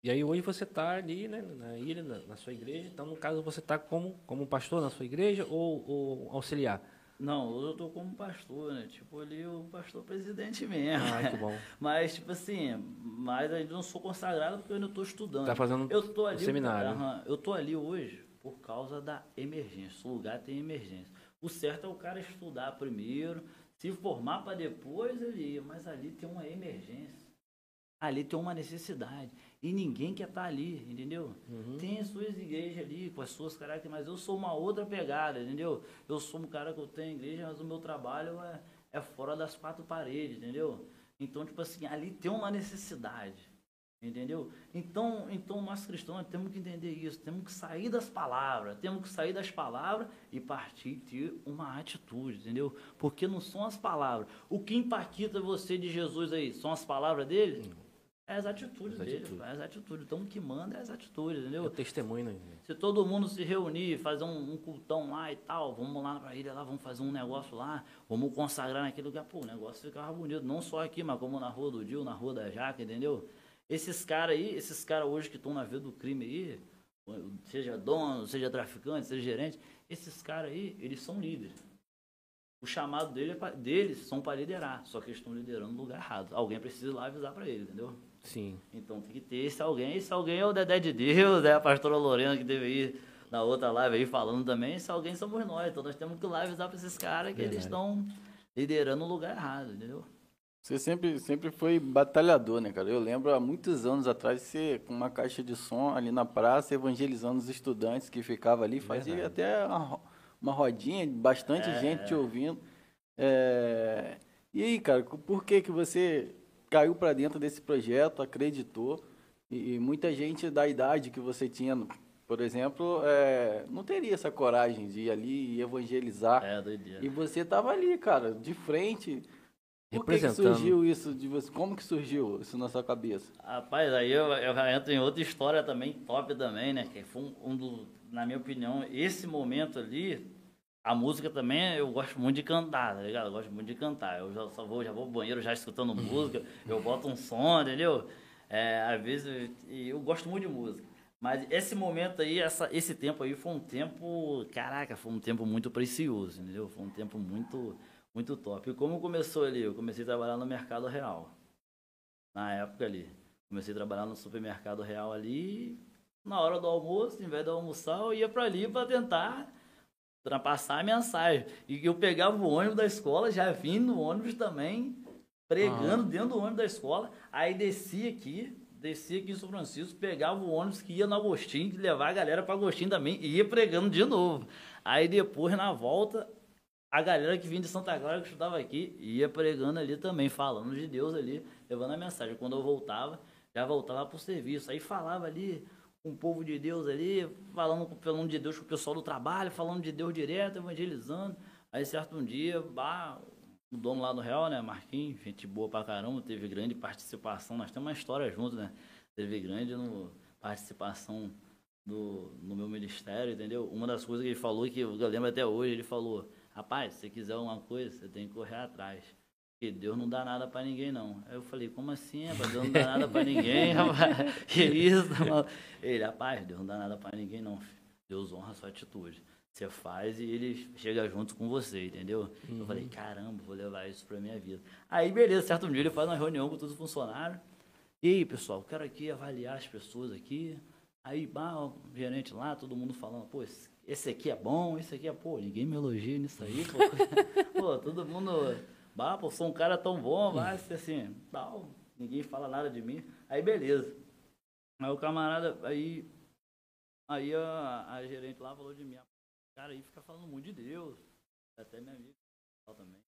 E aí hoje você está ali, né, na ilha, na, na, sua igreja, então no caso você está como, como pastor na sua igreja ou, ou auxiliar? Não, hoje eu tô como pastor, né? Tipo, ali o pastor presidente mesmo. Ah, que bom. mas, tipo assim, mas ainda não sou consagrado porque eu ainda estou estudando. Tá fazendo eu tô ali, um seminário. Eu tô ali hoje por causa da emergência. O lugar tem emergência. O certo é o cara estudar primeiro, se formar para depois ele ir. Mas ali tem uma emergência. Ali tem uma necessidade. E ninguém quer estar tá ali, entendeu? Uhum. Tem as suas igrejas ali, com as suas características, mas eu sou uma outra pegada, entendeu? Eu sou um cara que eu tenho igreja, mas o meu trabalho é, é fora das quatro paredes, entendeu? Então, tipo assim, ali tem uma necessidade. Entendeu? Então, então nós cristãos temos que entender isso, temos que sair das palavras, temos que sair das palavras e partir ter uma atitude, entendeu? Porque não são as palavras. O que impacta você de Jesus aí? São as palavras dele? É as atitudes as atitudes. é as atitudes. Então o que manda é as atitudes, entendeu? É o testemunho, né? Se todo mundo se reunir, fazer um, um, cultão lá e tal, vamos lá pra ilha lá, vamos fazer um negócio lá, vamos consagrar naquele lugar, pô, o negócio ficava bonito, não só aqui, mas como na rua do Dio, na rua da Jaca, entendeu? Esses caras aí, esses caras hoje que estão na vida do crime aí, seja dono, seja traficante, seja gerente, esses caras aí, eles são líderes. O chamado dele é pra, deles são para liderar, só que eles estão liderando no lugar errado. Alguém precisa ir lá avisar para ele, entendeu? Sim. Então tem que ter esse alguém. Esse alguém é o Dedé de Deus, é a pastora Lorena que deve ir na outra live aí falando também. Esse alguém somos nós. Então nós temos que lá avisar para esses caras que Verdade. eles estão liderando no lugar errado, entendeu? Você sempre, sempre foi batalhador, né, cara? Eu lembro há muitos anos atrás você com uma caixa de som ali na praça, evangelizando os estudantes que ficavam ali, fazia Verdade. até uma, uma rodinha, bastante é, gente te ouvindo. É... E aí, cara, por que que você caiu para dentro desse projeto, acreditou? E, e, muita gente da idade que você tinha, por exemplo, é, não teria essa coragem de ir ali e evangelizar. É, doideira. E você estava ali, cara, de frente por que, que, surgiu isso de você? Como que surgiu isso na sua cabeça? Rapaz, aí eu, eu entro em outra história também, top também, né? Que foi um, um do, na minha opinião, esse momento ali, a música também, eu gosto muito de cantar, tá ligado? Eu gosto muito de cantar. Eu já, só vou, já vou pro banheiro já escutando música, eu boto um som, entendeu? É, às vezes eu, eu gosto muito de música. Mas esse momento aí, essa, esse tempo aí foi um tempo, caraca, foi um tempo muito precioso, entendeu? Foi um tempo muito muito top. E como começou ali? Eu comecei a trabalhar no Mercado Real. Na época ali. Comecei a trabalhar no supermercado real ali. Na hora do almoço, em vez de almoçar, eu ia para ali para tentar ultrapassar a mensagem. E eu pegava o ônibus da escola, já vim no ônibus também, pregando ah. dentro do ônibus da escola. Aí descia aqui, descia aqui em São Francisco, pegava o ônibus que ia no Agostinho, levar a galera para Agostinho também, e ia pregando de novo. Aí depois, na volta, a galera que vinha de Santa Clara que estudava aqui ia pregando ali também, falando de Deus ali, levando a mensagem. Quando eu voltava, já voltava para o serviço. Aí falava ali com o povo de Deus ali, falando, falando de Deus com o pessoal do trabalho, falando de Deus direto, evangelizando. Aí certo um dia, bah, o dono lá do Real, né, Marquinhos, gente boa pra caramba, teve grande participação. Nós temos uma história junto, né? Teve grande no, participação do, no meu ministério, entendeu? Uma das coisas que ele falou, que eu lembro até hoje, ele falou Rapaz, se você quiser uma coisa, você tem que correr atrás. Porque Deus não dá nada para ninguém, não. Aí eu falei, como assim, rapaz? Deus não dá nada para ninguém, rapaz. Que isso, mano? Ele, rapaz, Deus não dá nada para ninguém, não. Filho. Deus honra a sua atitude. Você faz e ele chega junto com você, entendeu? Uhum. Eu falei, caramba, vou levar isso pra minha vida. Aí, beleza, certo dia ele faz uma reunião com todos os funcionários. E aí, pessoal, quero aqui avaliar as pessoas aqui. Aí, bah, o gerente lá, todo mundo falando, pô, esse aqui é bom, esse aqui é, pô, ninguém me elogia nisso aí, pô. pô, todo mundo, bah, pô, sou um cara tão bom, mas assim, tal, ninguém fala nada de mim. Aí beleza. Aí o camarada, aí, aí a, a gerente lá falou de mim, cara aí fica falando muito de Deus, até minha amiga também.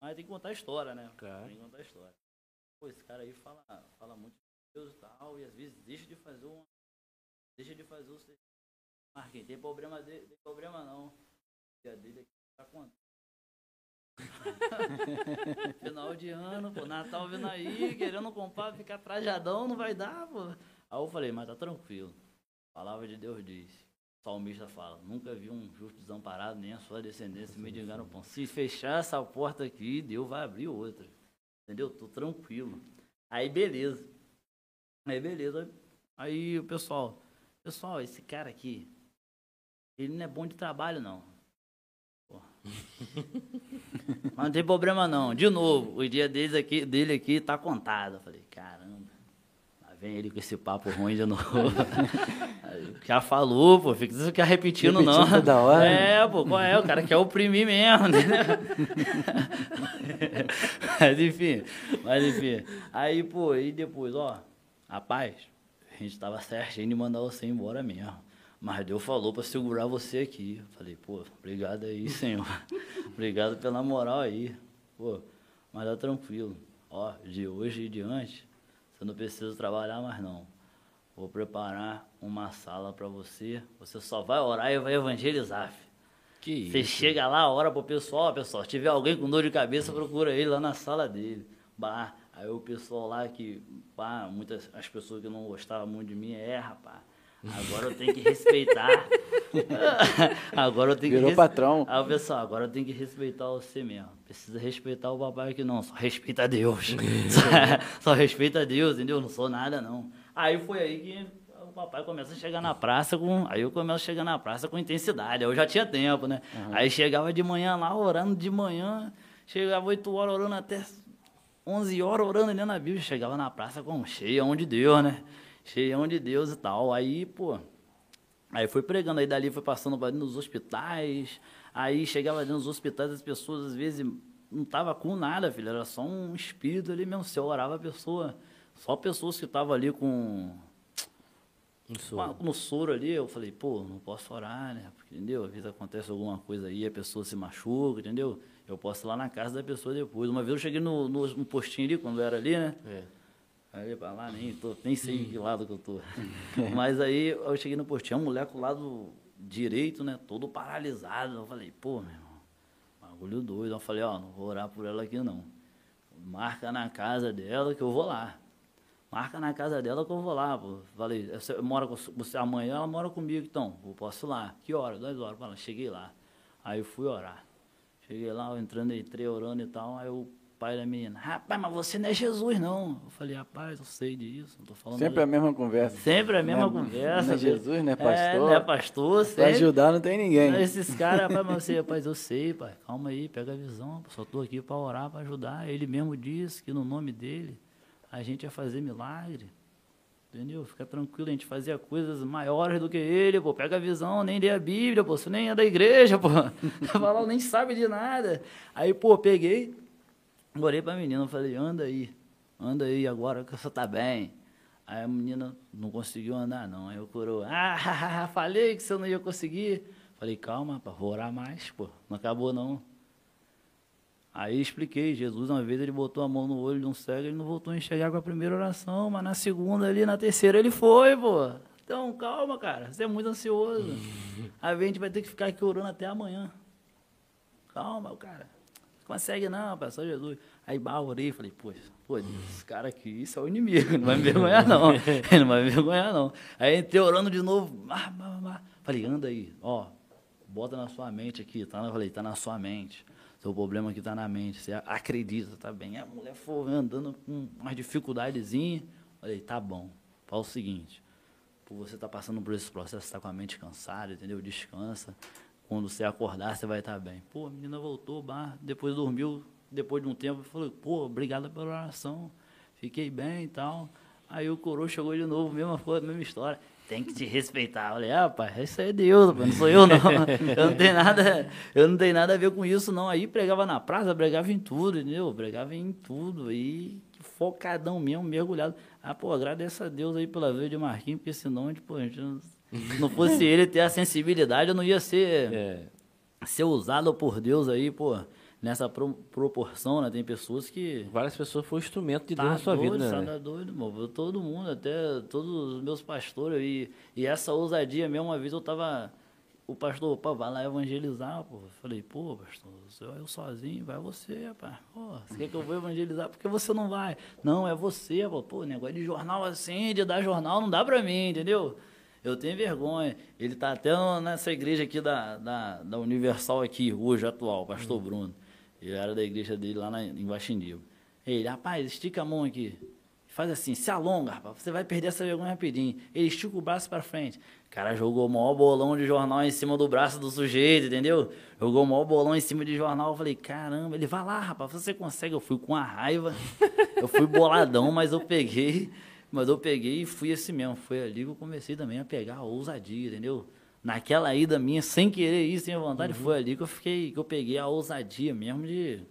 Mas tem que contar a história, né? Claro. Tem que contar a história. Pô, esse cara aí fala, fala muito de Deus e tal, e às vezes deixa de fazer um. Deixa de fazer o Marquinhos, tem problema dele, tem problema não. O dele aqui tá quanto? Final de ano, pô, Natal vindo aí, querendo comprar, ficar trajadão, não vai dar, pô. Aí eu falei, mas tá tranquilo. A palavra de Deus diz. O salmista fala, nunca vi um justo desamparado, nem a sua descendência mendigar no pão. Se fechar essa porta aqui, Deus vai abrir outra. Entendeu? Tô tranquilo. Aí beleza. Aí beleza. Aí o pessoal, pessoal, esse cara aqui, ele não é bom de trabalho, não. Mas não tem problema não. De novo, o dia deles aqui, dele aqui tá contado. Eu falei, caramba, lá vem ele com esse papo ruim de novo. Já falou, pô, fica isso ficar repetindo, repetindo não. Toda hora. É, pô, qual é? O cara quer oprimir mesmo, entendeu? mas enfim, mas enfim. Aí, pô, e depois, ó, rapaz, a gente tava certinho de mandar você embora mesmo. Mas Deus falou para segurar você aqui. Eu falei, pô, obrigado aí, Senhor. obrigado pela moral aí. Pô, mas tá tranquilo. Ó, de hoje e diante, você não precisa trabalhar mais não. Vou preparar uma sala para você. Você só vai orar e vai evangelizar. Filho. Que você isso? chega lá, ora pro pessoal, pessoal, se tiver alguém com dor de cabeça, procura ele lá na sala dele. Bah, aí o pessoal lá que, bah, muitas as pessoas que não gostavam muito de mim, é, rapaz. Agora eu tenho que respeitar. agora eu tenho Virou que res... patrão. Aí o pessoal, agora eu tenho que respeitar você mesmo. Precisa respeitar o papai aqui não, só respeita Deus. só, só respeita Deus, entendeu? Não sou nada não. Aí foi aí que o papai começa a chegar na praça com. Aí eu começo a chegar na praça com intensidade. Aí eu já tinha tempo, né? Uhum. Aí chegava de manhã lá, orando de manhã, chegava 8 horas orando até 11 horas orando ali na Bíblia. Chegava na praça com cheia onde Deus, né? Cheia de Deus e tal. Aí, pô. Aí foi pregando, aí dali foi passando nos hospitais. Aí chegava nos hospitais, as pessoas às vezes não tava com nada, filho. Era só um espírito ali mesmo. Você orava a pessoa só pessoas que estavam ali com. No soro. no soro ali, eu falei, pô, não posso orar, né? Porque, entendeu? Às vezes acontece alguma coisa aí, a pessoa se machuca, entendeu? Eu posso ir lá na casa da pessoa depois. Uma vez eu cheguei no, no, no postinho ali, quando eu era ali, né? É. Aí pra lá, nem, tô, nem sei que lado que eu tô. Mas aí eu cheguei no postinho, a mulher com o lado direito, né? Todo paralisado. Eu falei, pô, meu irmão, bagulho doido. Eu falei, ó, não vou orar por ela aqui não. Marca na casa dela que eu vou lá. Marca na casa dela que eu vou lá. Pô. Falei, você mora com você amanhã, ela mora comigo, então. Eu posso ir lá. Que hora? Duas horas. Falei, cheguei lá. Aí eu fui orar. Cheguei lá, eu entrando, entrei orando e tal. Aí o pai da menina, rapaz, mas você não é Jesus, não. Eu falei, rapaz, eu sei disso, não tô falando. Sempre a mesma conversa. Sempre a mesma não, conversa. Não é Jesus, não é pastor. É, não é pastor. Para ajudar não tem ninguém. Esses caras, rapaz, mas você, rapaz, eu sei, pai, calma aí, pega a visão. Só tô aqui para orar, para ajudar. Ele mesmo disse que no nome dele a gente ia fazer milagre. Entendeu? Fica tranquilo, a gente fazia coisas maiores do que ele, pô. Pega a visão, nem lê a Bíblia, pô. Você nem é da igreja, pô. Fala, nem sabe de nada. Aí, pô, peguei, orei pra menina, falei, anda aí. Anda aí agora que você tá bem. Aí a menina não conseguiu andar, não. Aí eu curou, ah, falei que você não ia conseguir. Falei, calma, pá, vou orar mais, pô. Não acabou, não. Aí expliquei, Jesus uma vez ele botou a mão no olho de um cego, ele não voltou a enxergar com a primeira oração, mas na segunda ali, na terceira ele foi, pô. Então, calma, cara, você é muito ansioso. Aí a gente vai ter que ficar aqui orando até amanhã. Calma, cara. Consegue não, pai, só Jesus. Aí bah, orei falei, poxa, pô, esse cara aqui, isso é o inimigo, não vai me vergonhar não. Ele não vai me vergonhar não. Aí entrei orando de novo, falei, anda aí, ó, bota na sua mente aqui, tá? Eu falei, tá na sua mente. Seu problema que está na mente, você acredita, tá bem. A mulher foi andando com umas dificuldadezinhas. Falei, tá bom. Fala o seguinte, por você tá passando por esse processo, está com a mente cansada, entendeu? Descansa. Quando você acordar, você vai estar bem. Pô, a menina voltou, depois dormiu, depois de um tempo, falou, pô, obrigado pela oração. Fiquei bem e tal. Aí o coroa chegou de novo, mesma coisa, mesma história tem que te respeitar. Eu falei, ah, pai, isso é Deus, não sou eu não. Eu não tenho nada, eu não tenho nada a ver com isso, não. Aí pregava na praça, pregava em tudo, entendeu? Pregava em tudo. Aí focadão mesmo, mergulhado. Ah, pô, agradeço a Deus aí pela vida de Marquinhos, porque senão, tipo, a gente não, não fosse ele ter a sensibilidade, eu não ia ser, é. ser usado por Deus aí, pô nessa pro, proporção, né? Tem pessoas que. Várias pessoas foram instrumento de Deus tá na sua doido, vida, né? Tá doido, irmão. Todo mundo, até todos os meus pastores. E, e essa ousadia mesmo, uma vez eu tava. O pastor, pô, vai lá evangelizar, pô. Eu falei, pô, pastor, vai eu sozinho, vai você, rapaz. Pô, você quer que eu vou evangelizar? Por que você não vai? Não, é você, pô. Pô, negócio de jornal assim, de dar jornal, não dá pra mim, entendeu? Eu tenho vergonha. Ele tá até nessa igreja aqui da, da, da Universal aqui, hoje, atual, pastor hum. Bruno. Eu era da igreja dele lá na, em Guaxindiba. Ele, rapaz, estica a mão aqui. Faz assim, se alonga, rapaz. Você vai perder essa vergonha rapidinho. Ele estica o braço para frente. O cara jogou o maior bolão de jornal em cima do braço do sujeito, entendeu? Jogou o maior bolão em cima de jornal. Eu falei, caramba, ele vai lá, rapaz, você consegue. Eu fui com a raiva. eu fui boladão, mas eu peguei. Mas eu peguei e fui assim mesmo. Foi ali que eu comecei também a pegar a ousadia, entendeu? naquela ida minha, sem querer ir, sem vontade, uhum. foi ali que eu fiquei, que eu peguei a ousadia mesmo de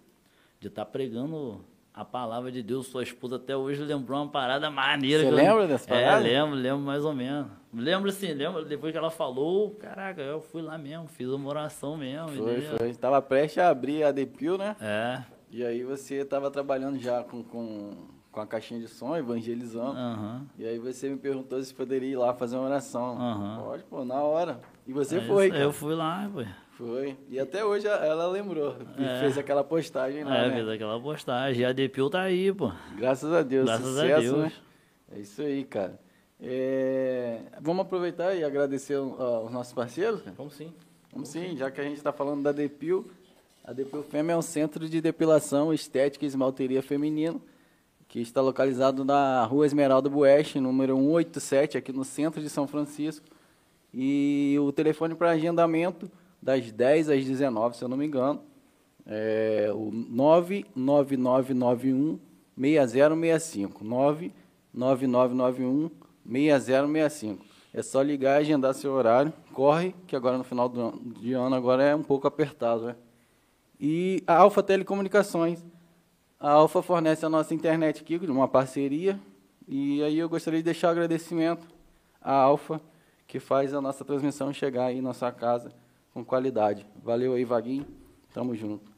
de estar tá pregando a palavra de Deus. Sua esposa até hoje lembrou uma parada maneira. Você lembra eu, dessa parada? É, lembro, lembro mais ou menos. Lembro assim, lembro, depois que ela falou, caraca, eu fui lá mesmo, fiz uma oração mesmo. Foi, entendeu? foi. Estava prestes a abrir a Depil, né? É. E aí você estava trabalhando já com, com com a caixinha de som, evangelizando. Aham. E aí você me perguntou se poderia ir lá fazer uma oração. Aham. Pode, pô, na hora. E você É foi, isso. Eu fui lá, pô. Foi. E até hoje ela lembrou. É. Fez aquela postagem lá, É, né? fez aquela postagem. E a Depil tá aí, pô. Graças a Deus. Graças a sucesso, Deus. né? É isso aí, cara. É, Vamos aproveitar e agradecer aos nossos parceiros, cara? Vamos sim. Vamos sim, já que a gente está falando da Depil. A Depil Fem é um centro de depilação, estética e esmalteria feminino, que está localizado na rua Esmeralda Bueste, número 187, aqui no centro de São Francisco. E o telefone para agendamento, das 10 às 19, se eu não me engano, é o 99991 6065. 99991 6065. É só ligar e agendar seu horário. Corre, que agora no final do an- de ano agora é um pouco apertado, né? E a Alfa Telecomunicações. A Alfa fornece a nossa internet aqui, uma parceria. E aí eu gostaria de deixar o agradecimento à Alfa, que faz a nossa transmissão chegar aí na sua casa com qualidade. Valeu aí, Vaguinho. Tamo junto.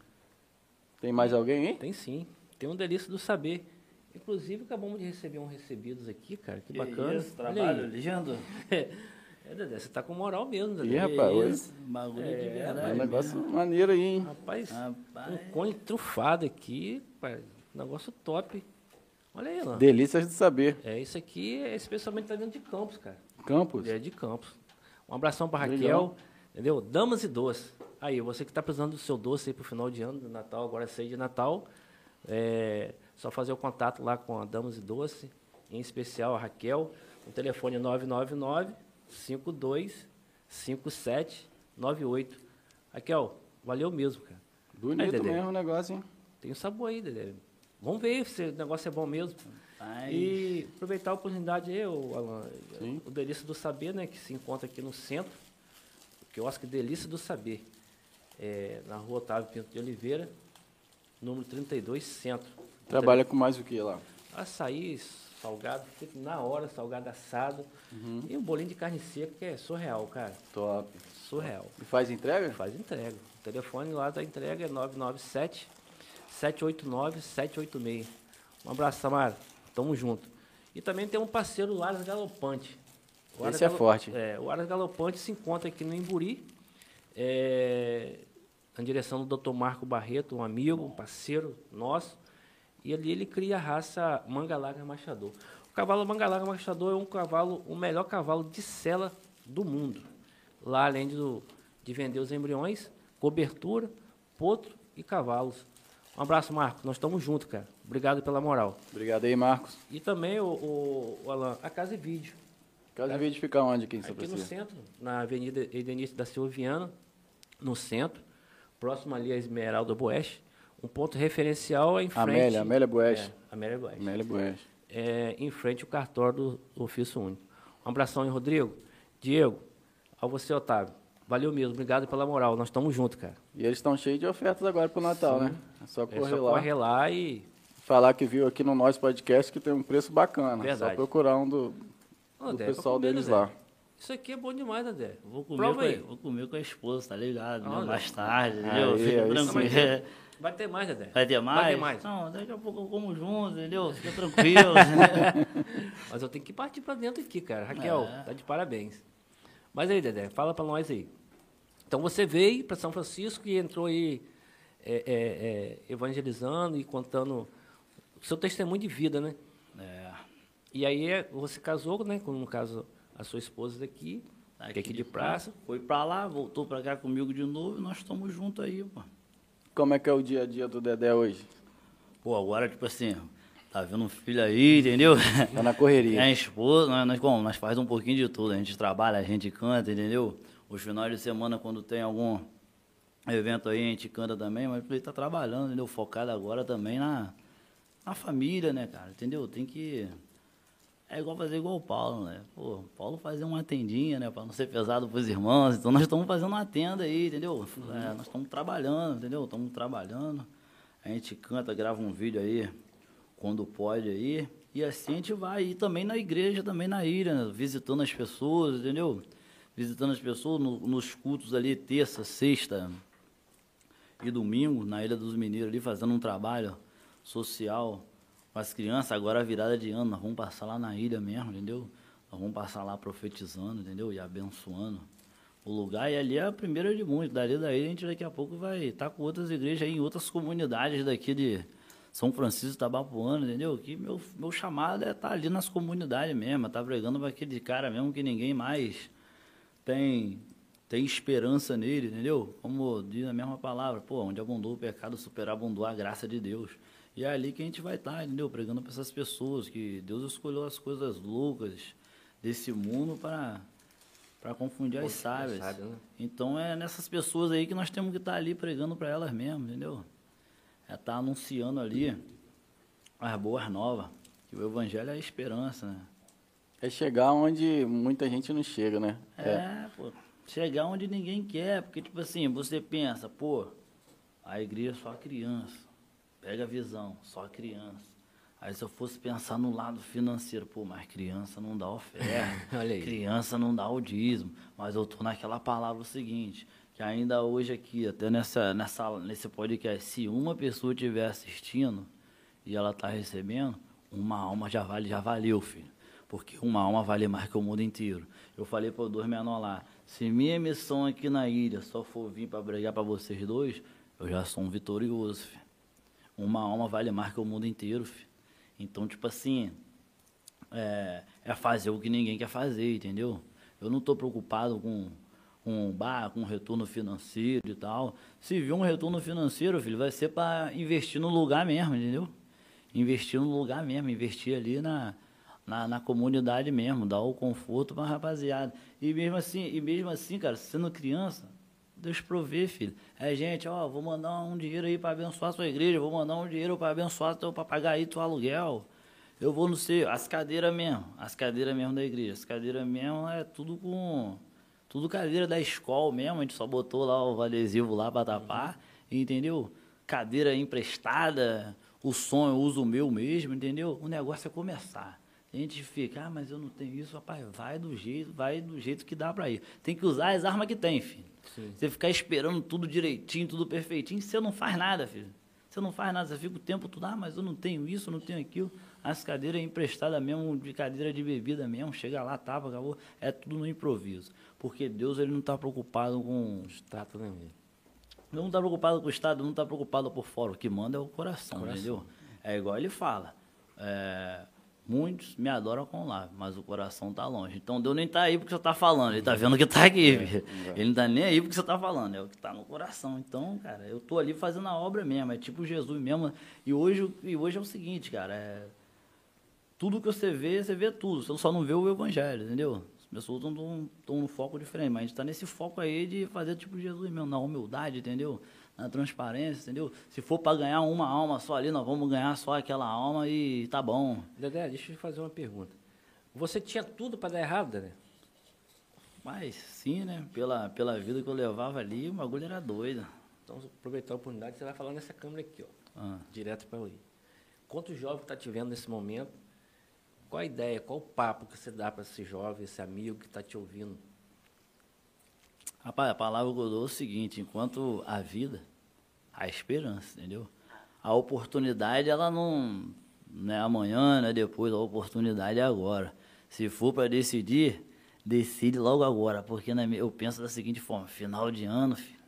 Tem mais alguém, hein? Tem sim. Tem um delícia do saber. Inclusive, acabamos de receber um recebidos aqui, cara. Que, bacana. Isso, Olha trabalho aí. É, Dedé, você tá com moral mesmo, Dedé. Ih, rapaz, hoje Isso, bagulho de É, é verdade. um negócio maneiro aí, hein? Rapaz, Rapaz. um cone trufado aqui, pai, negócio top. Olha aí, lá. Delícias de saber. É, isso aqui é especialmente tá dentro de Campos, cara. Campos. É de Campos. Um abração pra Raquel, Legal. entendeu? Damas e doces. Aí, você que tá precisando do seu doce aí pro final de ano, do Natal, agora é 6 de Natal, é só fazer o contato lá com a Damas e Doce, em especial a Raquel, o telefone é 999 52 5798. Raquel, valeu mesmo, cara. Bonito Aí, Dedé. mesmo o negócio, hein? Tem um sabor aí, Dedé. Vamos ver se o negócio é bom mesmo. Rapaz. E aproveitar a oportunidade aí, o, Alan, Sim. o Delícia do Saber, né, que se encontra aqui no centro, o quiosque Delícia do Saber, é, na rua Otávio Pinto de Oliveira, número 32, centro. Trabalha com mais o que lá? Açaí, salgado, feito na hora, salgado assado, Uhum. e um bolinho de carne seca que é surreal, cara, Top. surreal. E faz entrega? Faz entrega. O telefone lá da entrega é 997 789 786. Um abraço, Samara. Tamo junto. E também tem um parceiro, o Aras Galopante. O Aras Esse é forte. É, o Aras Galopante se encontra aqui no Imburi, é, na direção do Dr. Marco Barreto, um amigo, um parceiro nosso. E ali ele cria a raça Mangalaga Machador. O cavalo Mangalaga Machador é um cavalo, o melhor cavalo de sela do mundo. Lá, além do- de vender os embriões, cobertura, potro e cavalos. Um abraço, Marco. Nós estamos juntos, cara. Obrigado pela moral. Obrigado aí, Marcos. E também, o, o, o Alan, a Casa e Vídeo. Casa de vídeo fica onde aqui em São Aqui no centro, na Avenida Edenilson da Silva Viana, no centro, próximo ali a Esmeralda Boeste. Um ponto referencial é em frente... Amélia, Amélia Boeste. É, Amélia Boeste. Amélia Boeste. É, em frente ao cartório do Ofício Único. Um abração aí, Rodrigo. Diego, a você, Otávio. Valeu mesmo, obrigado pela moral. Nós estamos juntos, cara. E eles estão cheios de ofertas agora pro Natal, né? É só É correr só lá. correr lá e... Falar que viu aqui no nosso podcast que tem um preço bacana. Verdade. Só procurar um do, do pessoal comer, deles lá. Isso aqui é bom demais, né, Dé? Vou comer, Prova com, aí. vou comer com a esposa, tá ligado? né? Olha. Mais tarde, Aí, entendeu? Fica aí sim. tranquilo. Vai ter mais, Dedé. Vai ter mais? Vai ter mais. Não, daqui a pouco eu como junto, entendeu? Fica tranquilo. Mas eu tenho que partir pra dentro aqui, cara. Raquel, É. tá de parabéns. Mas aí, Dedé, fala pra nós aí. Então você veio para São Francisco e entrou aí é, é, é, evangelizando e contando o seu testemunho de vida, né? é. E aí é, você casou, né? Com, no caso, a sua esposa daqui, que é aqui de praça. Foi pra lá, voltou pra cá comigo de novo e nós estamos juntos aí, pô. Como é que é o dia a dia do Dedé hoje? Pô, agora, tipo assim, tá vendo um filho aí, entendeu? Tá na correria. É a esposa, nós, nós, como, nós faz um pouquinho de tudo. A gente trabalha, a gente canta, entendeu? Os finais de semana, quando tem algum evento aí, a gente canta também, mas ele tá trabalhando, entendeu? Focado agora também na, na família, né, cara? Entendeu? Tem que. É igual fazer igual o Paulo, né? Pô, Paulo fazia uma tendinha, né? Pra não ser pesado pros irmãos. Então nós estamos fazendo uma tenda aí, entendeu? É, nós estamos trabalhando, entendeu? Estamos trabalhando. A gente canta, grava um vídeo aí quando pode aí. E assim a gente vai e também na igreja, também na ilha, né? visitando as pessoas, entendeu? Visitando as pessoas no- nos cultos ali, terça, sexta e domingo, na Ilha dos Mineiros ali, fazendo um trabalho social com as crianças, agora virada de ano, nós vamos passar lá na ilha mesmo, entendeu? Nós vamos passar lá profetizando, entendeu? E abençoando o lugar. E ali é a primeira de muitos. Dali daí a gente daqui a pouco vai estar tá com outras igrejas aí, em outras comunidades daqui de São Francisco Tabapuano, entendeu? Que meu, meu chamado é estar tá ali nas comunidades mesmo, estar tá pregando para aquele cara mesmo que ninguém mais tem tem esperança nele, entendeu? Como diz a mesma palavra, pô, onde abundou o pecado, superabundou a graça de Deus. E é ali que a gente vai estar, entendeu? Pregando para essas pessoas que Deus escolheu as coisas loucas desse mundo para para confundir as sábias. Sábio, né? Então é nessas pessoas aí que nós temos que estar ali pregando para elas mesmo, entendeu? É estar tá anunciando ali as boas novas, que o evangelho é a esperança, né? É chegar onde muita gente não chega, né? É, é pô chegar onde ninguém quer, porque tipo assim, você pensa, pô, a igreja é só criança, pega a visão, só criança. Aí se eu fosse pensar no lado financeiro, pô, mas criança não dá oferta, criança não dá o dízimo, mas eu tô naquela palavra o seguinte, que ainda hoje aqui, até nessa, nessa, nesse podcast, se uma pessoa estiver assistindo e ela tá recebendo, uma alma já vale, já valeu, filho. Porque uma alma vale mais que o mundo inteiro. Eu falei para dois menor lá, se minha missão aqui na ilha só for vir para brigar para vocês dois, eu já sou um vitorioso, filho. Uma alma vale mais que o mundo inteiro, filho. Então, tipo assim, é, é fazer o que ninguém quer fazer, entendeu? Eu não estou preocupado com com bar, com retorno financeiro e tal. Se vir um retorno financeiro, filho, vai ser para investir no lugar mesmo, entendeu? Investir no lugar mesmo, investir ali na, na, na comunidade mesmo, dar o conforto para a rapaziada. E mesmo assim, e mesmo assim, cara, sendo criança, Deus provê, filho. É, gente, ó, vou mandar um dinheiro aí para abençoar a sua igreja, vou mandar um dinheiro para abençoar teu, para pagar aí teu aluguel. Eu vou no sei, as cadeiras mesmo, as cadeiras mesmo da igreja, as cadeiras mesmo é tudo com tudo cadeira da escola mesmo, a gente só botou lá o adesivo lá para tapar, uhum. entendeu? Cadeira emprestada, o som eu uso o meu mesmo, entendeu? O negócio é começar. A gente fica, ah, mas eu não tenho isso, rapaz, vai do jeito, vai do jeito que dá para ir. Tem que usar as armas que tem, filho. Sim. Você ficar esperando tudo direitinho, tudo perfeitinho, você não faz nada, filho. Você não faz nada, você fica o tempo todo, ah, mas eu não tenho isso, eu não tenho aquilo. As cadeiras emprestadas mesmo, de cadeira de bebida mesmo, chega lá, tapa, acabou. É tudo no improviso. Porque Deus ele não está preocupado com o status, né? Não está preocupado com o Estado, não está preocupado por fora. O que manda é o coração, coração. entendeu? É igual ele fala. É, Muitos me adoram com lá, mas o coração está longe. Então Deus nem está aí porque você está falando, ele está vendo que está aqui. É, é. Ele não está nem aí porque você está falando, é o que está no coração. Então, cara, eu estou ali fazendo a obra mesmo, é tipo Jesus mesmo. E hoje, e hoje é o seguinte, cara, é, tudo que você vê, você vê tudo, você só não vê o evangelho, entendeu? As pessoas estão num foco diferente, mas a gente está nesse foco aí de fazer tipo Jesus mesmo, na humildade, entendeu? Na transparência, entendeu? Se for para ganhar uma alma só ali, nós vamos ganhar só aquela alma e tá bom. Dedé, deixa eu te fazer uma pergunta. Você tinha tudo para dar errado, Dedé? Mas sim, né? Pela, pela vida que eu levava ali, o bagulho era doido. Então, aproveitar a oportunidade, você vai falar nessa câmera aqui, ó. Ah. Direto para ali. Quantos jovens está te vendo nesse momento? Qual a ideia, qual o papo que você dá para esse jovem, esse amigo que está te ouvindo? Rapaz, a palavra que eu dou é o seguinte, enquanto a vida, a esperança, entendeu? A oportunidade, ela não, não é amanhã, não é depois, a oportunidade é agora. Se for para decidir, decide logo agora, porque né, eu penso da seguinte forma, final de ano, filho,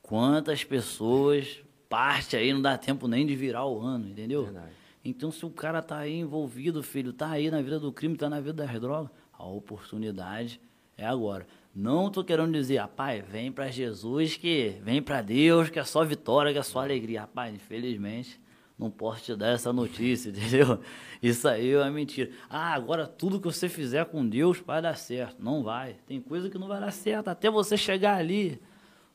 quantas pessoas parte aí, não dá tempo nem de virar o ano, entendeu? Verdade. Então, se o cara tá aí envolvido, filho, tá aí na vida do crime, tá na vida das drogas, a oportunidade é agora. Não estou querendo dizer, rapaz, vem para Jesus, que vem para Deus, que é só vitória, que é só alegria. Rapaz, infelizmente, não posso te dar essa notícia, entendeu? Isso aí é mentira. Ah, agora tudo que você fizer com Deus vai dar certo. Não vai. Tem coisa que não vai dar certo. Até você chegar ali,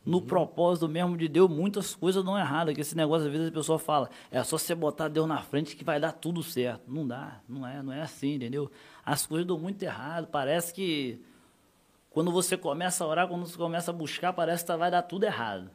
no uhum. propósito mesmo de Deus, muitas coisas dão errado. Que esse negócio, às vezes, a pessoa fala, é só você botar Deus na frente que vai dar tudo certo. Não dá, não é, não é assim, entendeu? As coisas dão muito errado. Parece que quando você começa a orar, quando você começa a buscar, parece que vai dar tudo errado.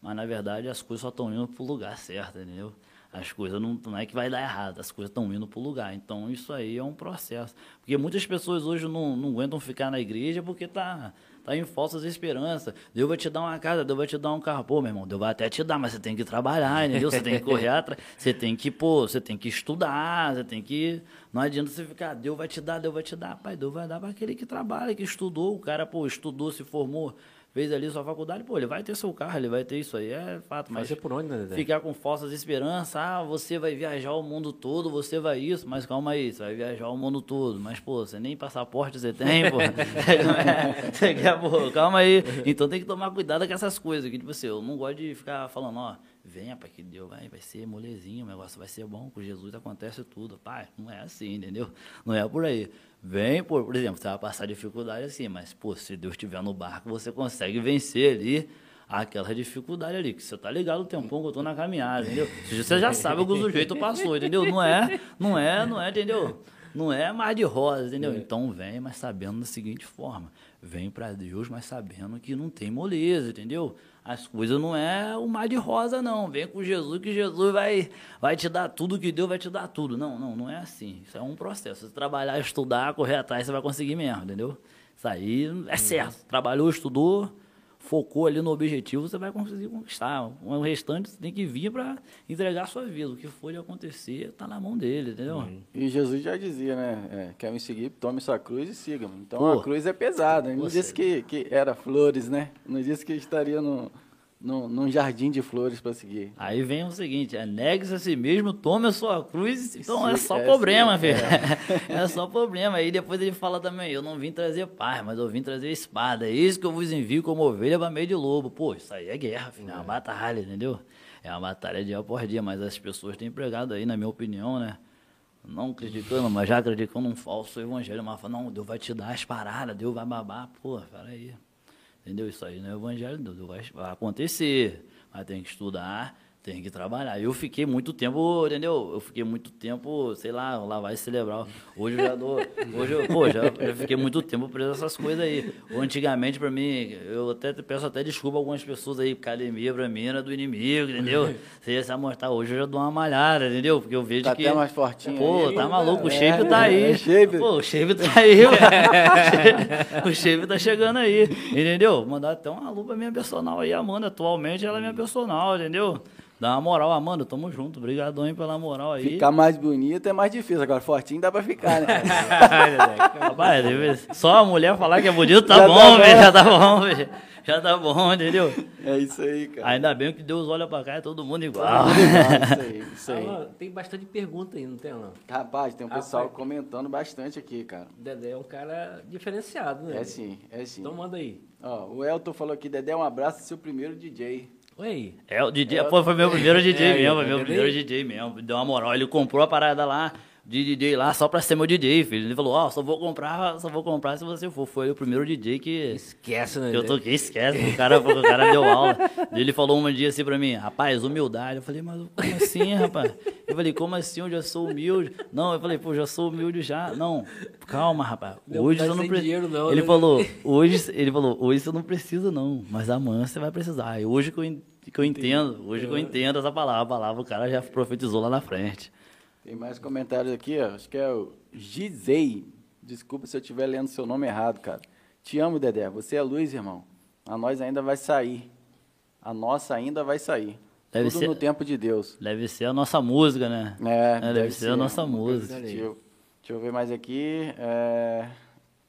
Mas na verdade as coisas só estão indo para o lugar certo, entendeu? As coisas não, não é que vai dar errado, as coisas estão indo para o lugar. Então, isso aí é um processo. Porque muitas pessoas hoje não, não aguentam ficar na igreja porque tá, tá em falsas esperanças. Deus vai te dar uma casa, Deus vai te dar um carro. Pô, meu irmão, Deus vai até te dar, mas você tem que trabalhar, entendeu? Você tem que correr atrás, você tem que, pô, você tem que estudar, você tem que. Não adianta você ficar, Deus vai te dar, Deus vai te dar. Pai, Deus vai dar para aquele que trabalha, que estudou. O cara, pô, estudou, se formou fez ali sua faculdade, pô, ele vai ter seu carro, ele vai ter isso aí, é fato. Mas Fazer por onde, né, Dedé? ficar com falsas esperanças, ah, você vai viajar o mundo todo, você vai isso, mas calma aí, você vai viajar o mundo todo, mas, pô, você nem passaporte você tem, pô. você quer, pô, calma aí. Então tem que tomar cuidado com essas coisas, que, tipo assim, eu não gosto de ficar falando, ó, venha, pai, que Deus vai, vai ser molezinho, o negócio vai ser bom, com Jesus acontece tudo. Pai, não é assim, entendeu? Não é por aí. Vem, por, por exemplo, você vai passar dificuldade assim, mas, pô, se Deus estiver no barco, você consegue vencer ali aquela dificuldade ali, que você tá ligado o tempão que eu tô na caminhada, entendeu? Você já sabe o que o sujeito passou, entendeu? Não é, não é, não é, entendeu? Não é mar de rosa, entendeu? É. Então vem, mas sabendo da seguinte forma: vem para Deus, mas sabendo que não tem moleza, entendeu? As coisas não é o mar de rosa, não. Vem com Jesus que Jesus vai, vai te dar tudo, que Deus vai te dar tudo. Não, não, não é assim. Isso é um processo. Se trabalhar, estudar, correr atrás, você vai conseguir mesmo, entendeu? Isso aí é certo. Trabalhou, estudou, focou ali no objetivo, você vai conseguir conquistar. O restante você tem que vir para entregar a sua vida. O que for de acontecer está na mão dele, entendeu? Uhum. E Jesus já dizia, né? É, quer me seguir, tome sua cruz e siga-me. Então Pô, a cruz é pesada. Ele não disse que, que era flores, né? Não disse que estaria no, no, num jardim de flores para seguir. Aí vem o seguinte, é negue-se a si mesmo, tome a sua cruz, então é só é, problema, filho. É. é. só problema. Aí depois ele fala também, eu não vim trazer paz, mas eu vim trazer espada. É isso que eu vos envio como ovelha para meio de lobo. Pô, isso aí é guerra, filho, é uma é. batalha, entendeu? É uma batalha dia por dia, mas as pessoas têm pregado aí, na minha opinião, né? Não criticando, mas já criticando um falso evangelho, mas falando, não, Deus vai te dar as paradas, Deus vai babar. Pô, peraí. Entendeu? Isso aí não é o evangelho, vai, vai acontecer, mas tem que estudar, tem que trabalhar. Eu fiquei muito tempo, entendeu? Eu fiquei muito tempo, sei lá, lavar cerebral. Hoje eu já dou. Hoje eu, pô, já, já fiquei muito tempo preso essas coisas aí. Antigamente, pra mim, eu até peço até desculpa a algumas pessoas aí, academia pra mim era do inimigo, entendeu? Você ia se amostrar. Hoje eu já dou uma malhada, entendeu? Porque eu vejo tá que. Tá até mais fortinho. Pô, aí, tá maluco, o shape é, tá aí. É, shape. Pô, o shape tá aí, mano. o shape tá chegando aí, entendeu? Mandar até uma lupa minha personal aí, Amanda. Atualmente ela é minha personal, entendeu? Dá uma moral, Amanda, tamo junto. Obrigadão aí pela moral aí. Ficar mais bonito é mais difícil. Agora, fortinho dá pra ficar, né? Rapaz, só a mulher falar que é bonito, tá já bom, tá velho. Já tá bom, velho. Já tá bom, entendeu? É isso aí, cara. Ainda bem que Deus olha pra cá, é todo mundo igual. isso aí, isso aí. Ah, tem bastante pergunta aí, não tem, não? Rapaz, tem um Rapaz, pessoal comentando bastante aqui, cara. Dedé é um cara diferenciado, né? É sim, é sim. Então manda aí. Ó, o Elton falou aqui, Dedé, um abraço, seu primeiro DJ. Oi. É, o DJ, é, pô, foi meu primeiro DJ é, mesmo, foi meu primeiro DJ mesmo. Deu uma moral, ele comprou a parada lá de DJ lá só pra ser meu DJ, filho. Ele falou, ó, oh, só vou comprar, só vou comprar se você for. Foi o primeiro DJ que. Esquece, né? Eu toquei, esquece. O cara, o cara deu aula. Ele falou um dia assim pra mim, rapaz, humildade. Eu falei, mas como assim, rapaz? Eu falei, como assim? Eu já sou humilde. Não, eu falei, pô, já sou humilde já. Não, calma, rapaz. Hoje eu não preciso. Ele né? falou, hoje, ele falou, hoje você não precisa, não. Mas amanhã você vai precisar. E hoje que eu, que eu entendo, hoje que eu entendo essa palavra, a palavra, o cara já profetizou lá na frente. Tem mais comentários aqui, ó. Acho que é o Gizei. Desculpa se eu estiver lendo seu nome errado, cara. Te amo, Dedé. Você é luz, irmão. A nós ainda vai sair. A nossa ainda vai sair. Deve Tudo ser, no tempo de Deus. Deve ser a nossa música, né? É, é deve, deve, ser, a nossa música. Deixa eu, deixa eu ver mais aqui. É,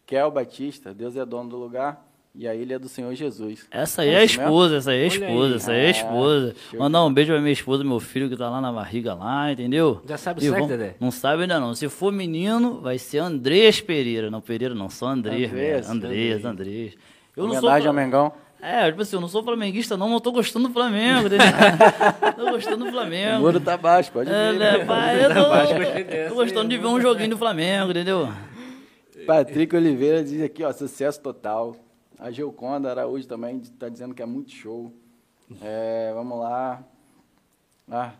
Kel Batista, Deus é dono do lugar. E a ilha do Senhor Jesus. Essa aí é, é a esposa, essa aí é a esposa, aí. essa aí é a esposa. Ah, Mandar um beijo pra minha esposa, meu filho que tá lá na barriga lá, entendeu? Já sabe o sexo, Dedé? Não sabe ainda não. Se for menino, vai ser Andrés Pereira. Não, Pereira não, só Andrés. Andrés, Andrés, Andrés. Eu não sou ao Mengão. É, tipo assim, eu não sou flamenguista não, mas eu tô gostando do Flamengo, tô gostando do Flamengo. O muro tá baixo, pode é, ver. Né, pai, eu tô, tô gostando de ver um joguinho do Flamengo, entendeu? Patrick Oliveira diz aqui, ó, sucesso total. A Geuconda Araújo também está dizendo que é muito show. É, vamos lá. Ah,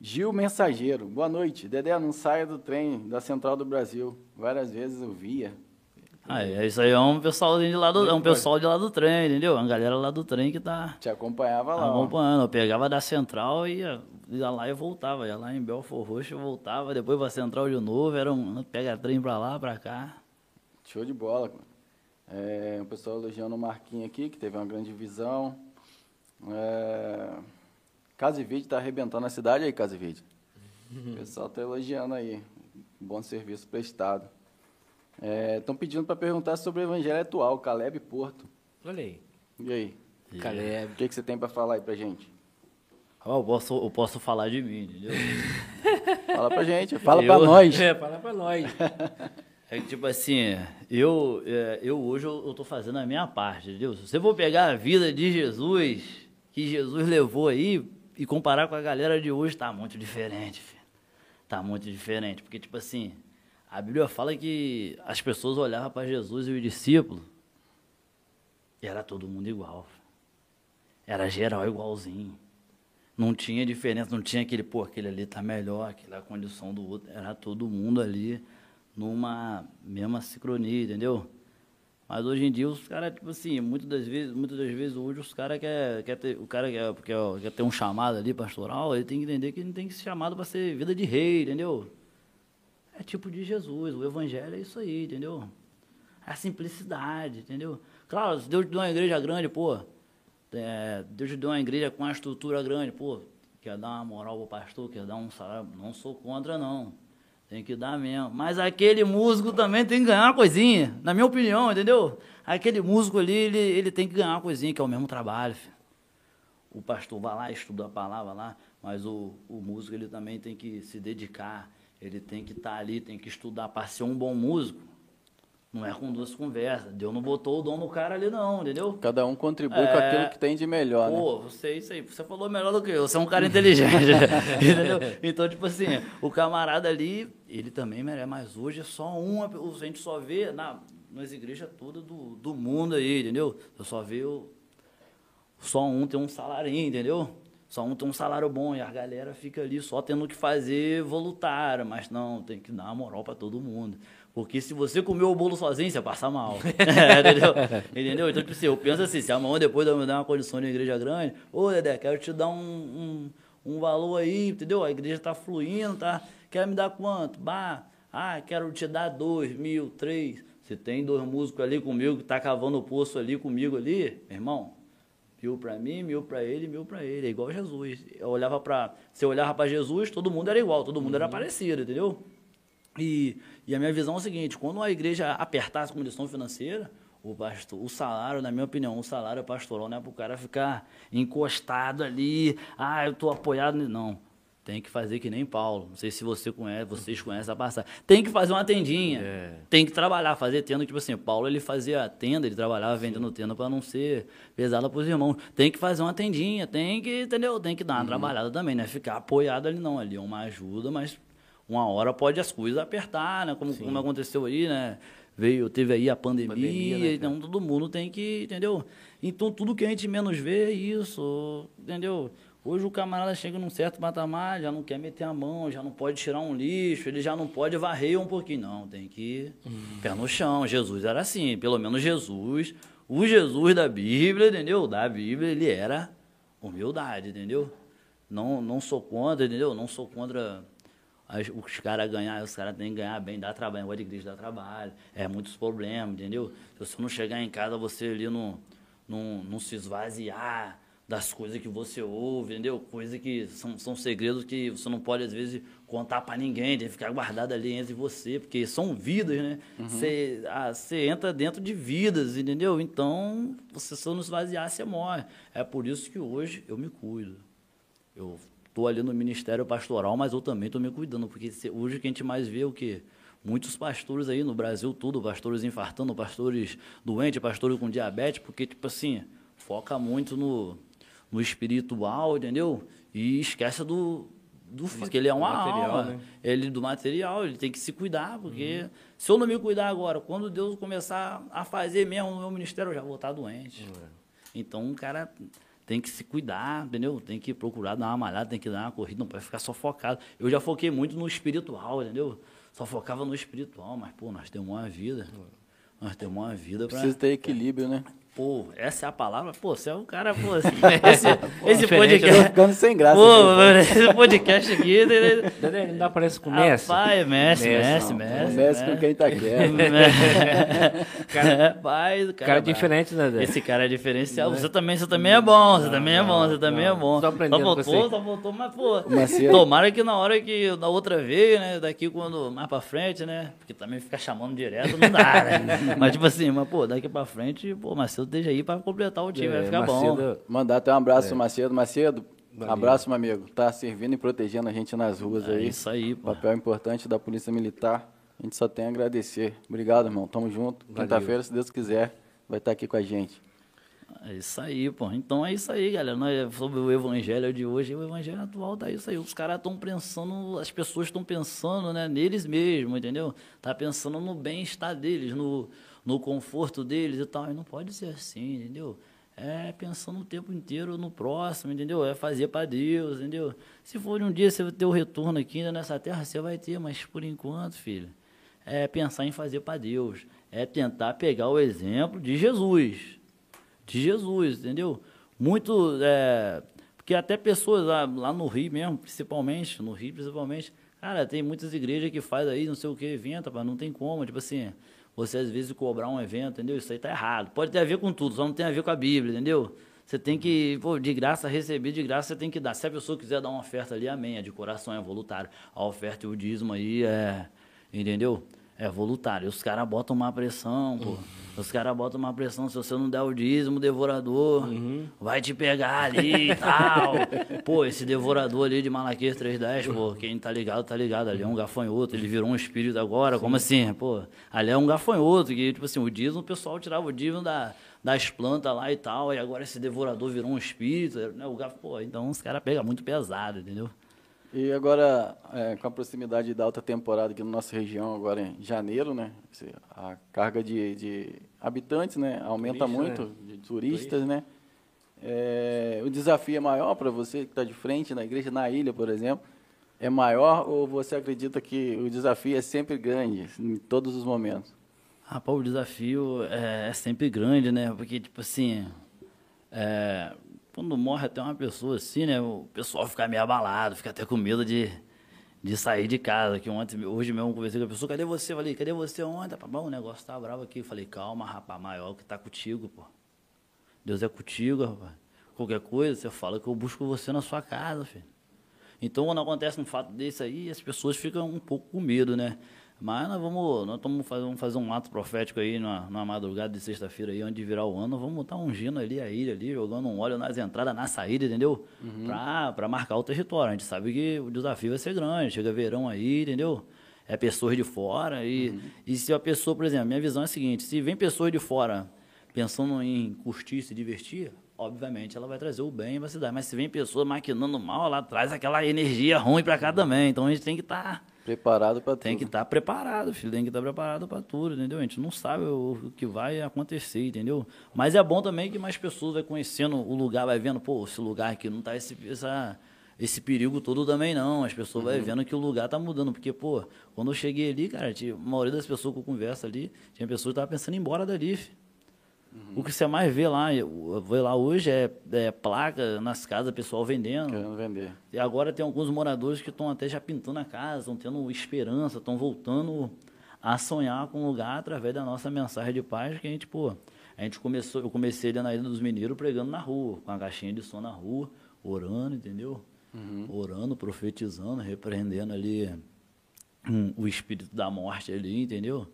Gil Mensageiro, boa noite. Dedé, não saia do trem da Central do Brasil. Várias vezes eu via. Ah, é, isso aí é um pessoalzinho de lá do, é um pessoal de lá do trem, entendeu? Uma galera lá do trem que tá Te acompanhava lá. acompanhando. Eu pegava da central e ia, ia lá e voltava. Ia lá em Belfort Roxo, voltava, depois pra central de novo. Era um pega trem pra lá, pra cá. Show de bola. cara. É, o pessoal elogiando o Marquinhos aqui, que teve uma grande visão. É, Casa e Vídeo tá arrebentando a cidade aí, Casa e Vídeo. O pessoal tá elogiando aí. Bom serviço prestado. Estão pedindo para perguntar sobre o evangelho atual, Caleb Porto. Olha aí. E aí? Caleb. O que, que você tem para falar aí pra gente? Ó, eu, posso, eu posso falar de mim, entendeu? Fala pra gente, fala Eu- pra nós. É, fala pra nós. É que, tipo assim, eu, é, eu hoje eu, tô fazendo a minha parte, entendeu? Se você for pegar a vida de Jesus, que Jesus levou aí, e comparar com a galera de hoje, tá muito diferente, filho. Tá muito diferente. Porque, tipo assim, a Bíblia fala que as pessoas olhavam para Jesus e os discípulos, e era todo mundo igual. Era geral igualzinho. Não tinha diferença, não tinha aquele, pô, aquele ali tá melhor, aquela condição do outro. Era todo mundo ali numa mesma sincronia, entendeu? Mas hoje em dia os caras, tipo assim, muitas das vezes, muitas das vezes hoje os caras quer, quer ter, o cara quer, quer, quer ter um chamado ali pastoral, ele tem que entender que não tem que ser chamado para ser vida de rei, entendeu? É tipo de Jesus, o evangelho é isso aí, entendeu? É a simplicidade, entendeu? Claro, se Deus te deu uma igreja grande, pô, é, Deus te deu uma igreja com uma estrutura grande, pô, quer dar uma moral pro pastor, quer dar um salário, não sou contra não. Tem que dar mesmo. Mas aquele músico também tem que ganhar uma coisinha, na minha opinião, entendeu? Aquele músico ali, ele, ele tem que ganhar uma coisinha, que é o mesmo trabalho, filho. O pastor vai lá, estuda a palavra lá, mas o, o músico ele também tem que se dedicar, ele tem que estar ali, tem que estudar para ser um bom músico. Não é com duas conversas. Deus não botou o dom no cara ali, não, entendeu? Cada um contribui com É. aquilo que tem de melhor, né? Pô, você, isso aí, você falou melhor do que eu, você é um cara inteligente, entendeu? Então, tipo assim, o camarada ali, ele também merece, mas hoje é só uma, a gente só vê na, nas igrejas todas do, do mundo aí, entendeu? Eu só vê o, só um tem um salarinho, entendeu? Só um tem um salário bom e a galera fica ali só tendo que fazer voluntário, mas não, tem que dar moral pra todo mundo. Porque se você comer o bolo sozinho, você passa mal. entendeu? entendeu? Então, tipo assim, eu penso assim, se amanhã depois de eu me dar uma condição de igreja grande, ô Dedé, quero te dar um, um, um valor aí, entendeu? A igreja tá fluindo, tá? Quer me dar quanto? Bah, ah, quero te dar dois mil, três. Se tem dois músicos ali comigo que tá cavando o poço ali comigo ali, meu irmão, Mil para mim, mil para ele, mil para ele. É igual Jesus. Eu olhava para, se eu olhava para Jesus, todo mundo era igual, todo mundo era parecido, entendeu? E, e a minha visão é o seguinte: quando a igreja apertasse a condição financeira, o pastor, o salário, na minha opinião, o salário pastoral não é para o cara ficar encostado ali, ah, eu estou apoiado. Não. Tem que fazer que nem Paulo. Não sei se você conhece, vocês conhecem a passagem. Tem que fazer uma tendinha. Tem que trabalhar, fazer tenda. Tipo assim, Paulo ele fazia tenda, ele trabalhava vendendo tenda para não ser pesada para os irmãos. Tem que fazer uma tendinha, tem que, entendeu? Tem que dar uma trabalhada também, não é ficar apoiado ali não. Ali é uma ajuda, mas uma hora pode as coisas apertar, né? Como, como aconteceu aí, né? Veio, teve aí a pandemia, Pandemia, né, então todo mundo tem que, entendeu? Então tudo que a gente menos vê é isso, entendeu? Hoje o camarada chega num certo patamar, já não quer meter a mão, já não pode tirar um lixo, ele já não pode varrer um pouquinho. Não, tem que pé no chão. Jesus era assim, pelo menos Jesus, o Jesus da Bíblia, entendeu? Da Bíblia, ele era humildade, entendeu? Não, não sou contra, entendeu? Não sou contra as- os caras ganhar, os caras têm que ganhar bem, dá trabalho, negócio de igreja dá trabalho, é muitos problemas, entendeu? Se você não chegar em casa, você ali não, não, não se esvaziar das coisas que você ouve, entendeu? Coisas que são, são segredos que você não pode, às vezes, contar pra ninguém, tem que ficar guardado ali entre você, porque são vidas, né? Você ah, você entra dentro de vidas, entendeu? Então, você se não esvaziar, você morre. É por isso que hoje eu me cuido. Eu estou ali no ministério pastoral, mas eu também estou me cuidando, porque hoje o que a gente mais vê é o quê? Muitos pastores aí no Brasil, tudo, pastores infartando, pastores doentes, pastores com diabetes, porque, tipo assim, foca muito no, no espiritual, entendeu? E esquece do, do que ele é uma material, alma. né? Ele do material, ele tem que se cuidar, porque se eu não me cuidar agora, quando Deus começar a fazer mesmo no meu ministério, eu já vou estar doente. Então, o cara tem que se cuidar, entendeu? Tem que procurar dar uma malhada, tem que dar uma corrida, não pode ficar só focado. Eu já foquei muito no espiritual, entendeu? Só focava no espiritual, mas, pô, nós temos uma vida. Nós temos uma vida pra... Precisa ter equilíbrio, né? Pô, essa é a palavra? Pô, você é um cara, pô, assim, esse, esse podcast... Tô ficando sem graça. Pô, esse podcast aqui... Dedé, não dá parece com o Messi? Rapaz, Messi, Messi, Messi. Messi com quem tá quieto. cara, Rapaz, cara, cara diferente, né, Dedé? Esse cara é diferencial. Você também, você também é bom, você também é bom, você também é bom. Tô aprendendo Só com voltou, você. só voltou, mas, pô, Macedo. tomara que na hora que, da outra vez, né, daqui quando, mais pra frente, né, porque também ficar chamando direto não dá, né. Mas, tipo assim, mas, pô, daqui pra frente, pô, Macedo esteja aí pra completar o time, vai É, ficar bom. Macedo- Mandar até um abraço pro Macedo. Macedo, Valeu. abraço, meu amigo. Tá servindo e protegendo a gente nas ruas É aí. isso aí, pô. Papel importante da Polícia Militar. A gente só tem a agradecer. Obrigado, irmão. Tamo junto. Quinta-feira, se Deus quiser, vai estar aqui com a gente. É isso aí, pô. Então é isso aí, galera. Nós, sobre o evangelho de hoje, o evangelho atual tá isso aí. Os caras estão pensando, as pessoas estão pensando, né, neles mesmos, entendeu? Tá pensando no bem-estar deles, no, no conforto deles e tal. E não pode ser assim, entendeu? É pensando o tempo inteiro no próximo, entendeu? É fazer para Deus, entendeu? Se for um dia você ter o retorno aqui ainda nessa terra, você vai ter, mas por enquanto, filho, é pensar em fazer para Deus. É tentar pegar o exemplo de Jesus de Jesus, entendeu? Muito, é, porque até pessoas lá, lá no Rio mesmo, principalmente, no Rio principalmente, cara, tem muitas igrejas que faz aí não sei o que, evento, rapaz, não tem como, tipo assim, você às vezes cobrar um evento, entendeu? Isso aí tá errado. Pode ter a ver com tudo, só não tem a ver com a Bíblia, entendeu? Você tem que, pô, de graça receber, de graça você tem que dar. Se a pessoa quiser dar uma oferta ali, amém, é de coração, é voluntário. A oferta e o dízimo aí é, entendeu? É voluntário. Os caras botam uma pressão, pô. Os caras botam uma pressão. Se você não der o dízimo, o devorador vai te pegar ali e tal. pô, esse devorador ali de Malaquias 310, pô, quem tá ligado, tá ligado. Ali é um gafanhoto. Ele virou um espírito agora. Como assim? Pô, ali é um gafanhoto. Que, tipo assim, o dízimo, o pessoal tirava o dízimo da, das plantas lá e tal. E agora esse devorador virou um espírito. Né? O. Pô, então os caras pegam muito pesado, entendeu? E agora, é, com a proximidade da alta temporada aqui na nossa região, agora em janeiro, né? A carga de, de habitantes, né? Aumenta Turista, muito, de turistas, né? É, o desafio é maior para você que está de frente na igreja, na ilha, por exemplo. É maior ou você acredita que o desafio é sempre grande, em todos os momentos? Rapaz, o desafio é, é sempre grande, né? Porque, tipo assim, é, quando morre até uma pessoa assim, né? O pessoal fica meio abalado, fica até com medo de, de sair de casa. Que ontem, hoje mesmo conversei com a pessoa, cadê você? Eu falei, cadê você ontem? Bom, o negócio tá bravo aqui. Eu falei, calma, rapaz, maior que tá contigo, pô. Deus é contigo, rapaz. Qualquer coisa, você fala que eu busco você na sua casa, filho. Então, quando acontece um fato desse aí, as pessoas ficam um pouco com medo, né? Mas nós vamos, nós vamos fazer, vamos fazer um ato profético aí na, na madrugada de sexta-feira aí, antes de virar o ano, vamos estar ungindo ali a ilha ali, jogando um óleo nas entradas, na saída, entendeu? Pra, pra marcar o território. A gente sabe que o desafio vai ser grande, chega verão aí, entendeu? É pessoas de fora e, e se a pessoa, por exemplo, minha visão é a seguinte, se vem pessoas de fora pensando em curtir, se divertir, obviamente ela vai trazer o bem para a cidade. Mas se vem pessoa maquinando mal, ela traz aquela energia ruim para cá também. Então a gente tem que estar Preparado para tudo. tem que estar preparado, filho. Tem que estar preparado para tudo, entendeu? A gente não sabe o, o que vai acontecer, entendeu? Mas é bom também que mais pessoas vai conhecendo o lugar, vai vendo, pô, esse lugar aqui não tá esse, essa, esse perigo todo também não. As pessoas vai vendo que o lugar tá mudando. Porque, pô, quando eu cheguei ali, cara, tinha, a maioria das pessoas que eu converso ali, tinha pessoas que estavam pensando em ir embora dali, filho. O que você mais vê lá, eu- vê lá hoje é, é placa nas casas, pessoal vendendo. Querendo vender. E agora tem alguns moradores que estão até já pintando a casa, estão tendo esperança, estão voltando a sonhar com o lugar através da nossa mensagem de paz que a gente, pô, a gente começou, eu comecei ali na Ilha dos Mineiros pregando na rua, com a caixinha de som na rua, orando, entendeu? Orando, profetizando, repreendendo ali hum, o espírito da morte ali, entendeu?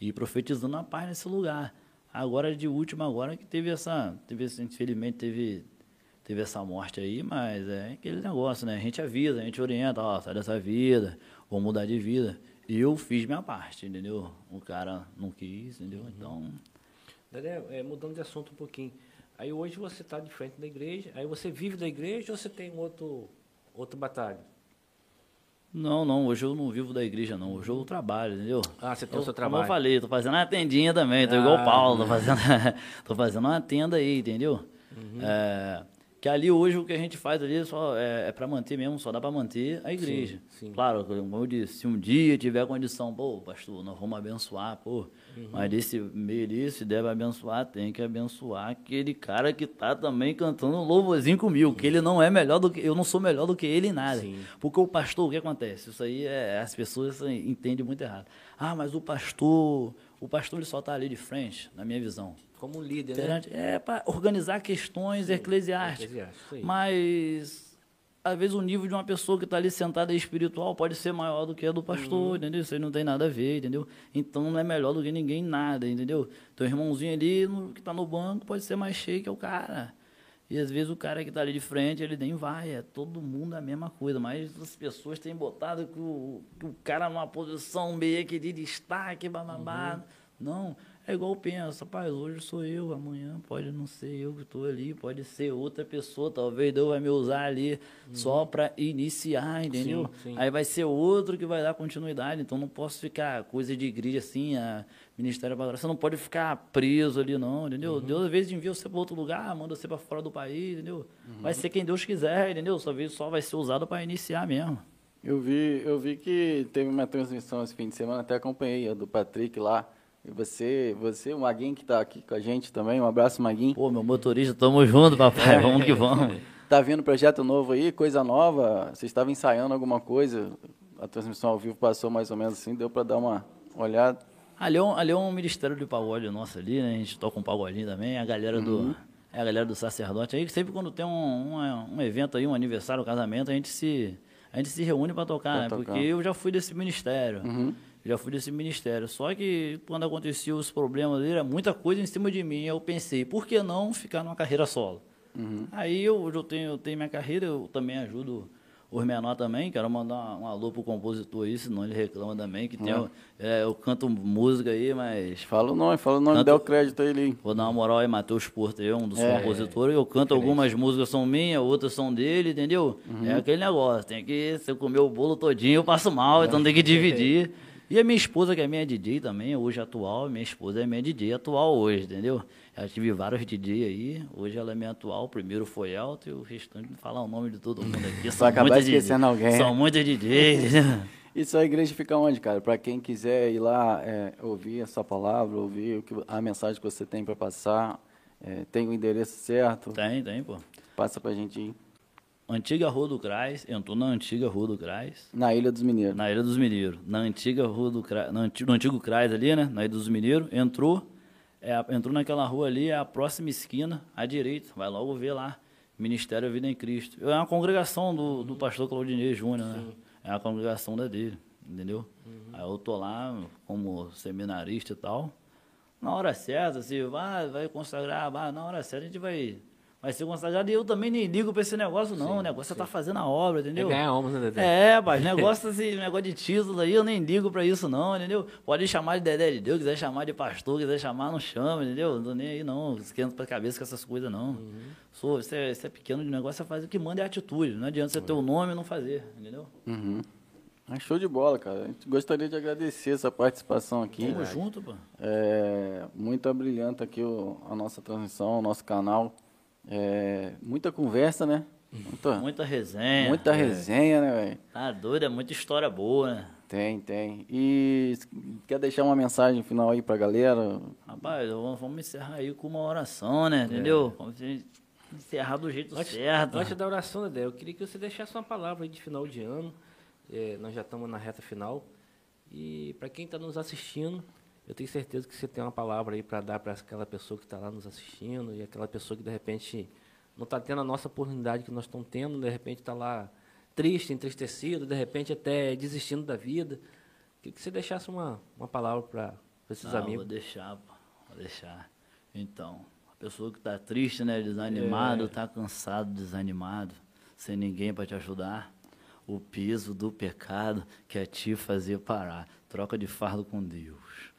E profetizando a paz nesse lugar. Agora, de último, agora que teve essa, teve, infelizmente, teve, teve essa morte aí, mas é aquele negócio, né? A gente avisa, a gente orienta, ó, sai dessa vida, vou mudar de vida. E eu fiz minha parte, entendeu? O cara não quis, entendeu? Então, Dedé, é, mudando de assunto um pouquinho. Aí hoje você está de frente da igreja, aí você vive da igreja ou você tem outro, outro batalho? Não, não, hoje eu não vivo da igreja, não. Hoje eu trabalho, entendeu? Ah, você tem o Eu- seu Como eu trabalho. falei, tô fazendo uma tendinha também, tô igual Ah. o Paulo, tô fazendo, tô fazendo uma tenda aí, entendeu? Uhum. É, Que ali hoje o que a gente faz ali só é, é para manter mesmo, só dá para manter a igreja. Sim, sim. Claro, como eu disse, se um dia tiver condição, pô, pastor, nós vamos abençoar, pô. Uhum. Mas desse meio ali, se deve abençoar, tem que abençoar aquele cara que tá também cantando um louvorzinho comigo, que ele não é melhor do que. Eu não sou melhor do que ele em nada. Sim. Porque o pastor, o que acontece? Isso aí é. As pessoas entendem muito errado. Ah, mas o pastor. O pastor ele só está ali de frente, na minha visão. Como um líder, né? perante, né? É para organizar questões Sim, eclesiásticas. mas, às vezes, o nível de uma pessoa que está ali sentada espiritual pode ser maior do que a do pastor, uhum. entendeu? Isso aí não tem nada a ver, entendeu? Então, não é melhor do que ninguém nada, entendeu? Teu irmãozinho ali, no, que está no banco, pode ser mais cheio que o cara. E às vezes o cara que está ali de frente, ele nem vai, é todo mundo a mesma coisa, mas as pessoas têm botado que o, que o cara numa posição meio que de destaque, bababá. Uhum. Não, é igual pensa, rapaz, hoje sou eu, amanhã pode não ser eu que estou ali, pode ser outra pessoa, talvez Deus vai me usar ali uhum. só para iniciar, entendeu? Sim, sim. Aí vai ser outro que vai dar continuidade, então não posso ficar coisa de igreja assim, a Ministério da você não pode ficar preso ali não, entendeu? Uhum. Deus às vezes envia você para outro lugar, manda você para fora do país, entendeu? Uhum. Vai ser quem Deus quiser, entendeu? Só, só vai ser usado para iniciar mesmo. Eu vi, eu vi que teve uma transmissão esse fim de semana, até acompanhei a do Patrick lá, e você, você, o Maguinho que está aqui com a gente também, um abraço, Maguinho. Pô, meu motorista, tamo junto, papai, vamos que vamos. Tá vindo projeto novo aí, coisa nova? Você estava ensaiando alguma coisa? A transmissão ao vivo passou mais ou menos assim, deu para dar uma olhada? Ali é, um, ali é um ministério de pagode nosso ali, né? A gente toca um pagodinho também, a galera do... Uhum. É a galera do sacerdote aí, sempre quando tem um, um, um, evento aí, um aniversário, um casamento, a gente se, a gente se reúne para tocar, né? Tocar. Porque eu já fui desse ministério. Uhum já fui desse ministério. Só que quando aconteciam os problemas dele, era muita coisa em cima de mim. Eu pensei, por que não ficar numa carreira solo? Uhum. Aí eu, eu, tenho, eu tenho minha carreira, eu também ajudo os menores também. Quero mandar um, alô pro compositor aí, senão ele reclama também. Que tem, uhum. é, eu canto música aí, mas. Fala o nome, fala o nome, canto, dá o crédito aí. Ele. Vou dar uma moral aí, Matheus Porto, eu, um dos é, compositores. Eu canto algumas músicas são minhas, outras são dele, entendeu? Uhum. É aquele negócio. Tem que, se eu comer o bolo todinho, eu passo mal, então tem que dividir. E a minha esposa, que é minha DJ também, hoje atual, minha esposa é minha DJ atual hoje, entendeu? Já tive vários DJ aí, hoje ela é minha atual, o primeiro foi alto e o restante não falar o nome de todo mundo aqui. Só acabar esquecendo alguém. São muitos DJs. Isso a igreja fica onde, cara? Para quem quiser ir lá é, ouvir essa palavra, ouvir o que, a mensagem que você tem para passar, é, tem o endereço certo? Tem, tem, pô. Passa pra gente ir. Antiga Rua do Crais, entrou na antiga Rua do Crais. Na Ilha dos Mineiros. Na Ilha dos Mineiros. Na antiga Rua do Crais, no antigo, no antigo Crais ali, né? Na Ilha dos Mineiros, entrou, é, entrou naquela rua ali, é a próxima esquina, à direita, vai logo ver lá, Ministério Vida em Cristo. É uma congregação do, do pastor Claudinei Júnior, né? É a congregação da dele, entendeu? Uhum. Aí eu tô lá como seminarista e tal. Na hora certa, se vai, vai consagrar, vai, na hora certa a gente vai vai ser consagrado. E eu também nem ligo pra esse negócio, não. Sim, o negócio é sim. é tá fazendo a obra, entendeu? É ganhar almas, né, Dedé? É, mas negócio, assim, negócio de título aí, eu nem ligo pra isso, não, entendeu? Pode chamar de Dedé de Deus, quiser chamar de pastor, quiser chamar, não chama, entendeu? Não tô nem aí, não. Esquenta pra cabeça com essas coisas, não. Uhum. Sou, você é, é pequeno de negócio, você faz o que manda é atitude. Não adianta você ter o nome e não fazer, entendeu? Uhum. Ah, show de bola, cara. A gente gostaria de agradecer essa participação aqui. Tamo junto, pô. É, muito brilhante aqui o, a nossa transmissão, o nosso canal. É, muita conversa, né? Muita, muita resenha. Muita é. resenha, né, velho? Tá doido, é muita história boa, né? Tem, tem. E quer deixar uma mensagem final aí pra galera? Rapaz, vamos encerrar aí com uma oração, né? Entendeu? É. Vamos encerrar do jeito antes, certo. Antes da oração, Dedé, eu queria que você deixasse uma palavra aí de final de ano. É, nós já estamos na reta final. E para quem está nos assistindo, eu tenho certeza que você tem uma palavra aí para dar para aquela pessoa que está lá nos assistindo e aquela pessoa que de repente não está tendo a nossa oportunidade que nós estamos tendo, de repente está lá triste, entristecido, de repente até desistindo da vida. Queria que você deixasse uma, uma palavra para esses não, amigos. Vou deixar, vou deixar. Então, a pessoa que está triste, né, desanimado, está é. cansado, desanimado, sem ninguém para te ajudar, o peso do pecado quer te fazer parar. Troca de fardo com Deus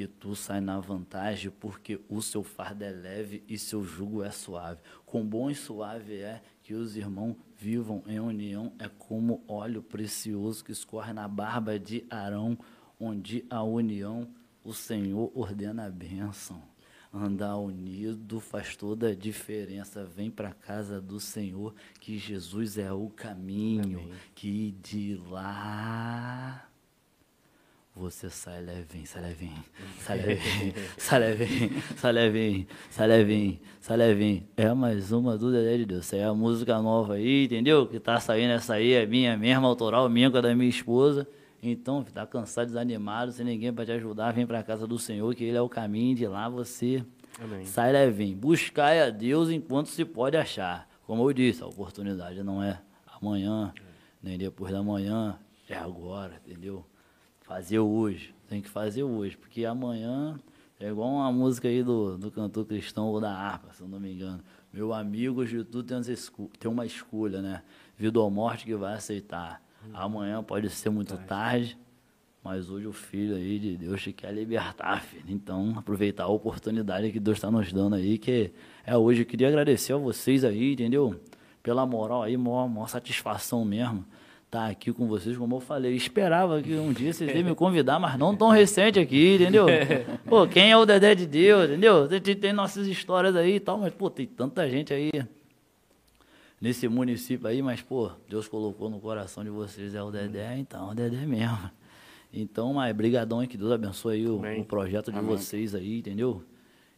que tu sai na vantagem, porque o seu fardo é leve e seu jugo é suave. Quão bom e suave é que os irmãos vivam em união, é como óleo precioso que escorre na barba de Arão, onde a união o Senhor ordena a bênção. Andar unido faz toda a diferença. Vem para casa do Senhor, que Jesus é o caminho, Amém. que de lá você sai levinho, sai levinho, sai levinho, sai levinho, sai levinho, sai levinho, sai levinho. É mais uma do Dedé de Deus. Essa é a música nova aí, entendeu? Que tá saindo essa aí, é minha mesma, autoral, minha com a da minha esposa. Então, tá cansado, desanimado, sem ninguém para te ajudar, vem para casa do Senhor, que Ele é o caminho, de lá você Amém. sai levinho. Buscai a Deus enquanto se pode achar. Como eu disse, a oportunidade não é amanhã, nem depois da manhã, é agora, entendeu? Fazer hoje, tem que fazer hoje, porque amanhã é igual uma música aí do, do cantor cristão ou da harpa, se eu não me engano. Meu amigo, hoje tudo tem, tem uma escolha, né? Vida ou morte que vai aceitar. Hum. Amanhã pode ser muito tarde, mas hoje o Filho aí de Deus te quer libertar, filho. Então, aproveitar a oportunidade que Deus está nos dando aí, que é hoje. Eu queria agradecer a vocês aí, entendeu? Pela moral aí, maior, maior satisfação mesmo estar tá aqui com vocês, como eu falei. esperava que um dia vocês iam me convidar, mas não tão recente aqui, entendeu? Pô, quem é o Dedé de Deus, entendeu? Tem, tem nossas histórias aí e tal, mas, pô, tem tanta gente aí nesse município aí, mas, pô, Deus colocou no coração de vocês, é o Dedé, então é o Dedé mesmo. Então, mas brigadão aí, que Deus abençoe aí o, o projeto de Amém. vocês aí, entendeu?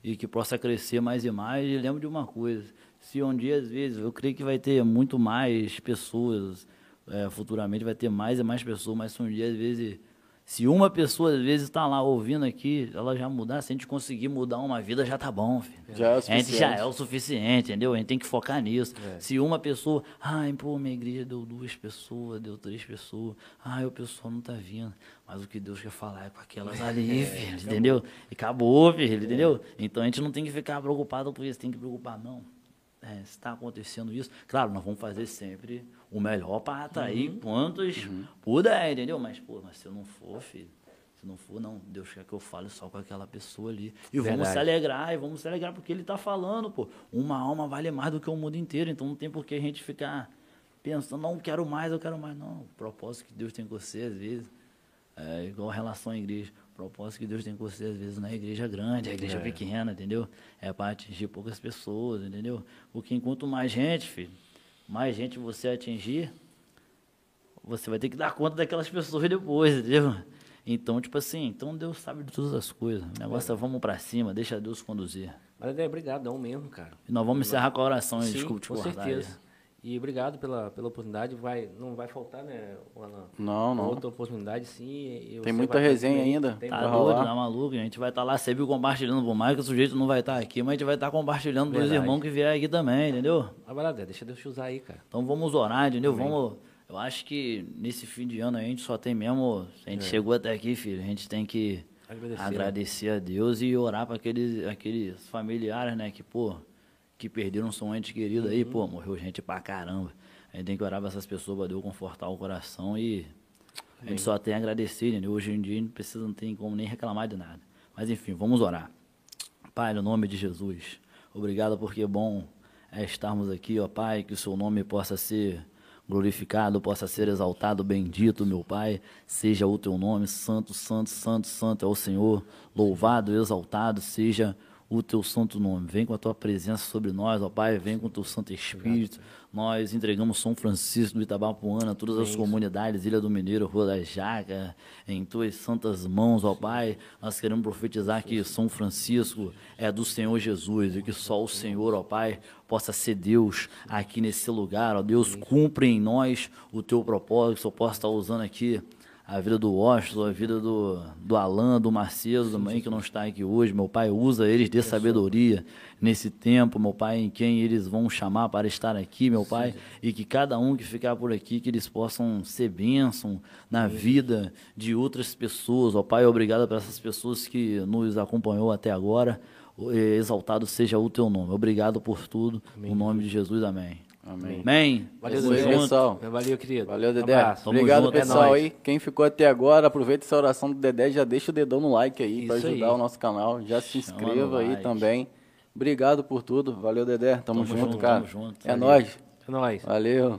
E que possa crescer mais e mais. E lembro de uma coisa, se um dia, às vezes, eu creio que vai ter muito mais pessoas é, futuramente vai ter mais e mais pessoas, mas um dia, às vezes, se uma pessoa, às vezes, está lá ouvindo aqui, ela já mudar, se a gente conseguir mudar uma vida, já tá bom, filho. Já é o suficiente. A gente já é o suficiente, entendeu? A gente tem que focar nisso. É. Se uma pessoa, ai, pô, minha igreja deu duas pessoas, deu três pessoas, ai, o pessoal não tá vindo. Mas o que Deus quer falar é com aquelas ali, é, filho, entendeu? E acabou, filho, é. entendeu? Então a gente não tem que ficar preocupado por isso, tem que preocupar, não. É, está acontecendo isso. Claro, nós vamos fazer sempre o melhor para atrair uhum. quantos uhum. puder, entendeu? Mas, pô, mas se eu não for, filho, se não for, não, Deus quer que eu fale só com aquela pessoa ali. E Verdade. vamos se alegrar, e vamos se alegrar porque ele está falando, pô. Uma alma vale mais do que o mundo inteiro, então não tem por que a gente ficar pensando, não quero mais, eu quero mais. Não, o propósito que Deus tem com você, às vezes, é igual a relação à igreja. O propósito que Deus tem com você, às vezes, não é a igreja grande, é a igreja é. pequena, entendeu? É para atingir poucas pessoas, entendeu? Porque enquanto mais gente, filho, mais gente você atingir, você vai ter que dar conta daquelas pessoas depois, entendeu? Então, tipo assim, então Deus sabe de todas as coisas. O negócio é, vamos para cima, deixa Deus conduzir. Mas é obrigadão mesmo, cara. E nós vamos encerrar com a oração, Sim, desculpa te com certeza. E obrigado pela, pela oportunidade. Vai, não vai faltar, né, Alan? Não, não. Outra oportunidade, sim. Tem muita resenha ainda. Tem tá doido, tá maluco. A gente vai estar tá lá sempre compartilhando por mais que o sujeito não vai estar tá aqui, mas a gente vai estar tá compartilhando para os irmãos que vier aqui também, entendeu? Ah, deixa Deus te usar aí, cara. Então vamos orar, entendeu? Amém. Vamos. Eu acho que nesse fim de ano a gente só tem mesmo. A gente é. chegou até aqui, filho. A gente tem que agradecer, agradecer a Deus e orar para aqueles, aqueles familiares, né? Que, pô, que perderam um ente querido uhum. aí, pô, morreu gente pra caramba. A gente tem que orar para essas pessoas, para Deus confortar o coração e a gente só tem a agradecer, né? Hoje em dia não precisa, não tem como nem reclamar de nada. Mas enfim, vamos orar. Pai, no nome de Jesus, obrigado porque é bom é estarmos aqui, ó Pai, que o seu nome possa ser glorificado, possa ser exaltado, bendito, meu Pai, seja o teu nome, santo, santo, santo, santo é o Senhor, louvado, exaltado, seja o teu santo nome. Vem com a tua presença sobre nós, ó Pai, vem com o teu Santo Espírito. Nós entregamos São Francisco do Itabapuana, todas as comunidades, Ilha do Mineiro, Rua da Jaca, em tuas santas mãos, ó Pai. Nós queremos profetizar que São Francisco é do Senhor Jesus e que só o Senhor, ó Pai, possa ser Deus aqui nesse lugar, ó Deus, cumpre em nós o teu propósito, eu possa estar usando aqui a vida do Washington, a vida do, do Alan, do Macedo também, que não está aqui hoje. Meu pai usa eles de sabedoria nesse tempo, meu pai, em quem eles vão chamar para estar aqui, meu pai, e que cada um que ficar por aqui, que eles possam ser bênção na vida de outras pessoas. Ó Pai, obrigado por essas pessoas que nos acompanhou até agora. Exaltado seja o teu nome. Obrigado por tudo. No nome de Jesus, amém. Amém. Amém. Valeu, pessoal. Valeu, querido. Valeu, Dedé. Um Obrigado, junto, pessoal é aí. Quem ficou até agora, aproveita essa oração do Dedé, já deixa o dedão no like aí para ajudar aí. o nosso canal. Já se inscreva aí like. também. Obrigado por tudo. Valeu, Dedé. Tamo, tamo junto, junto, cara. Tamo junto. É nóis. É nóis. Valeu.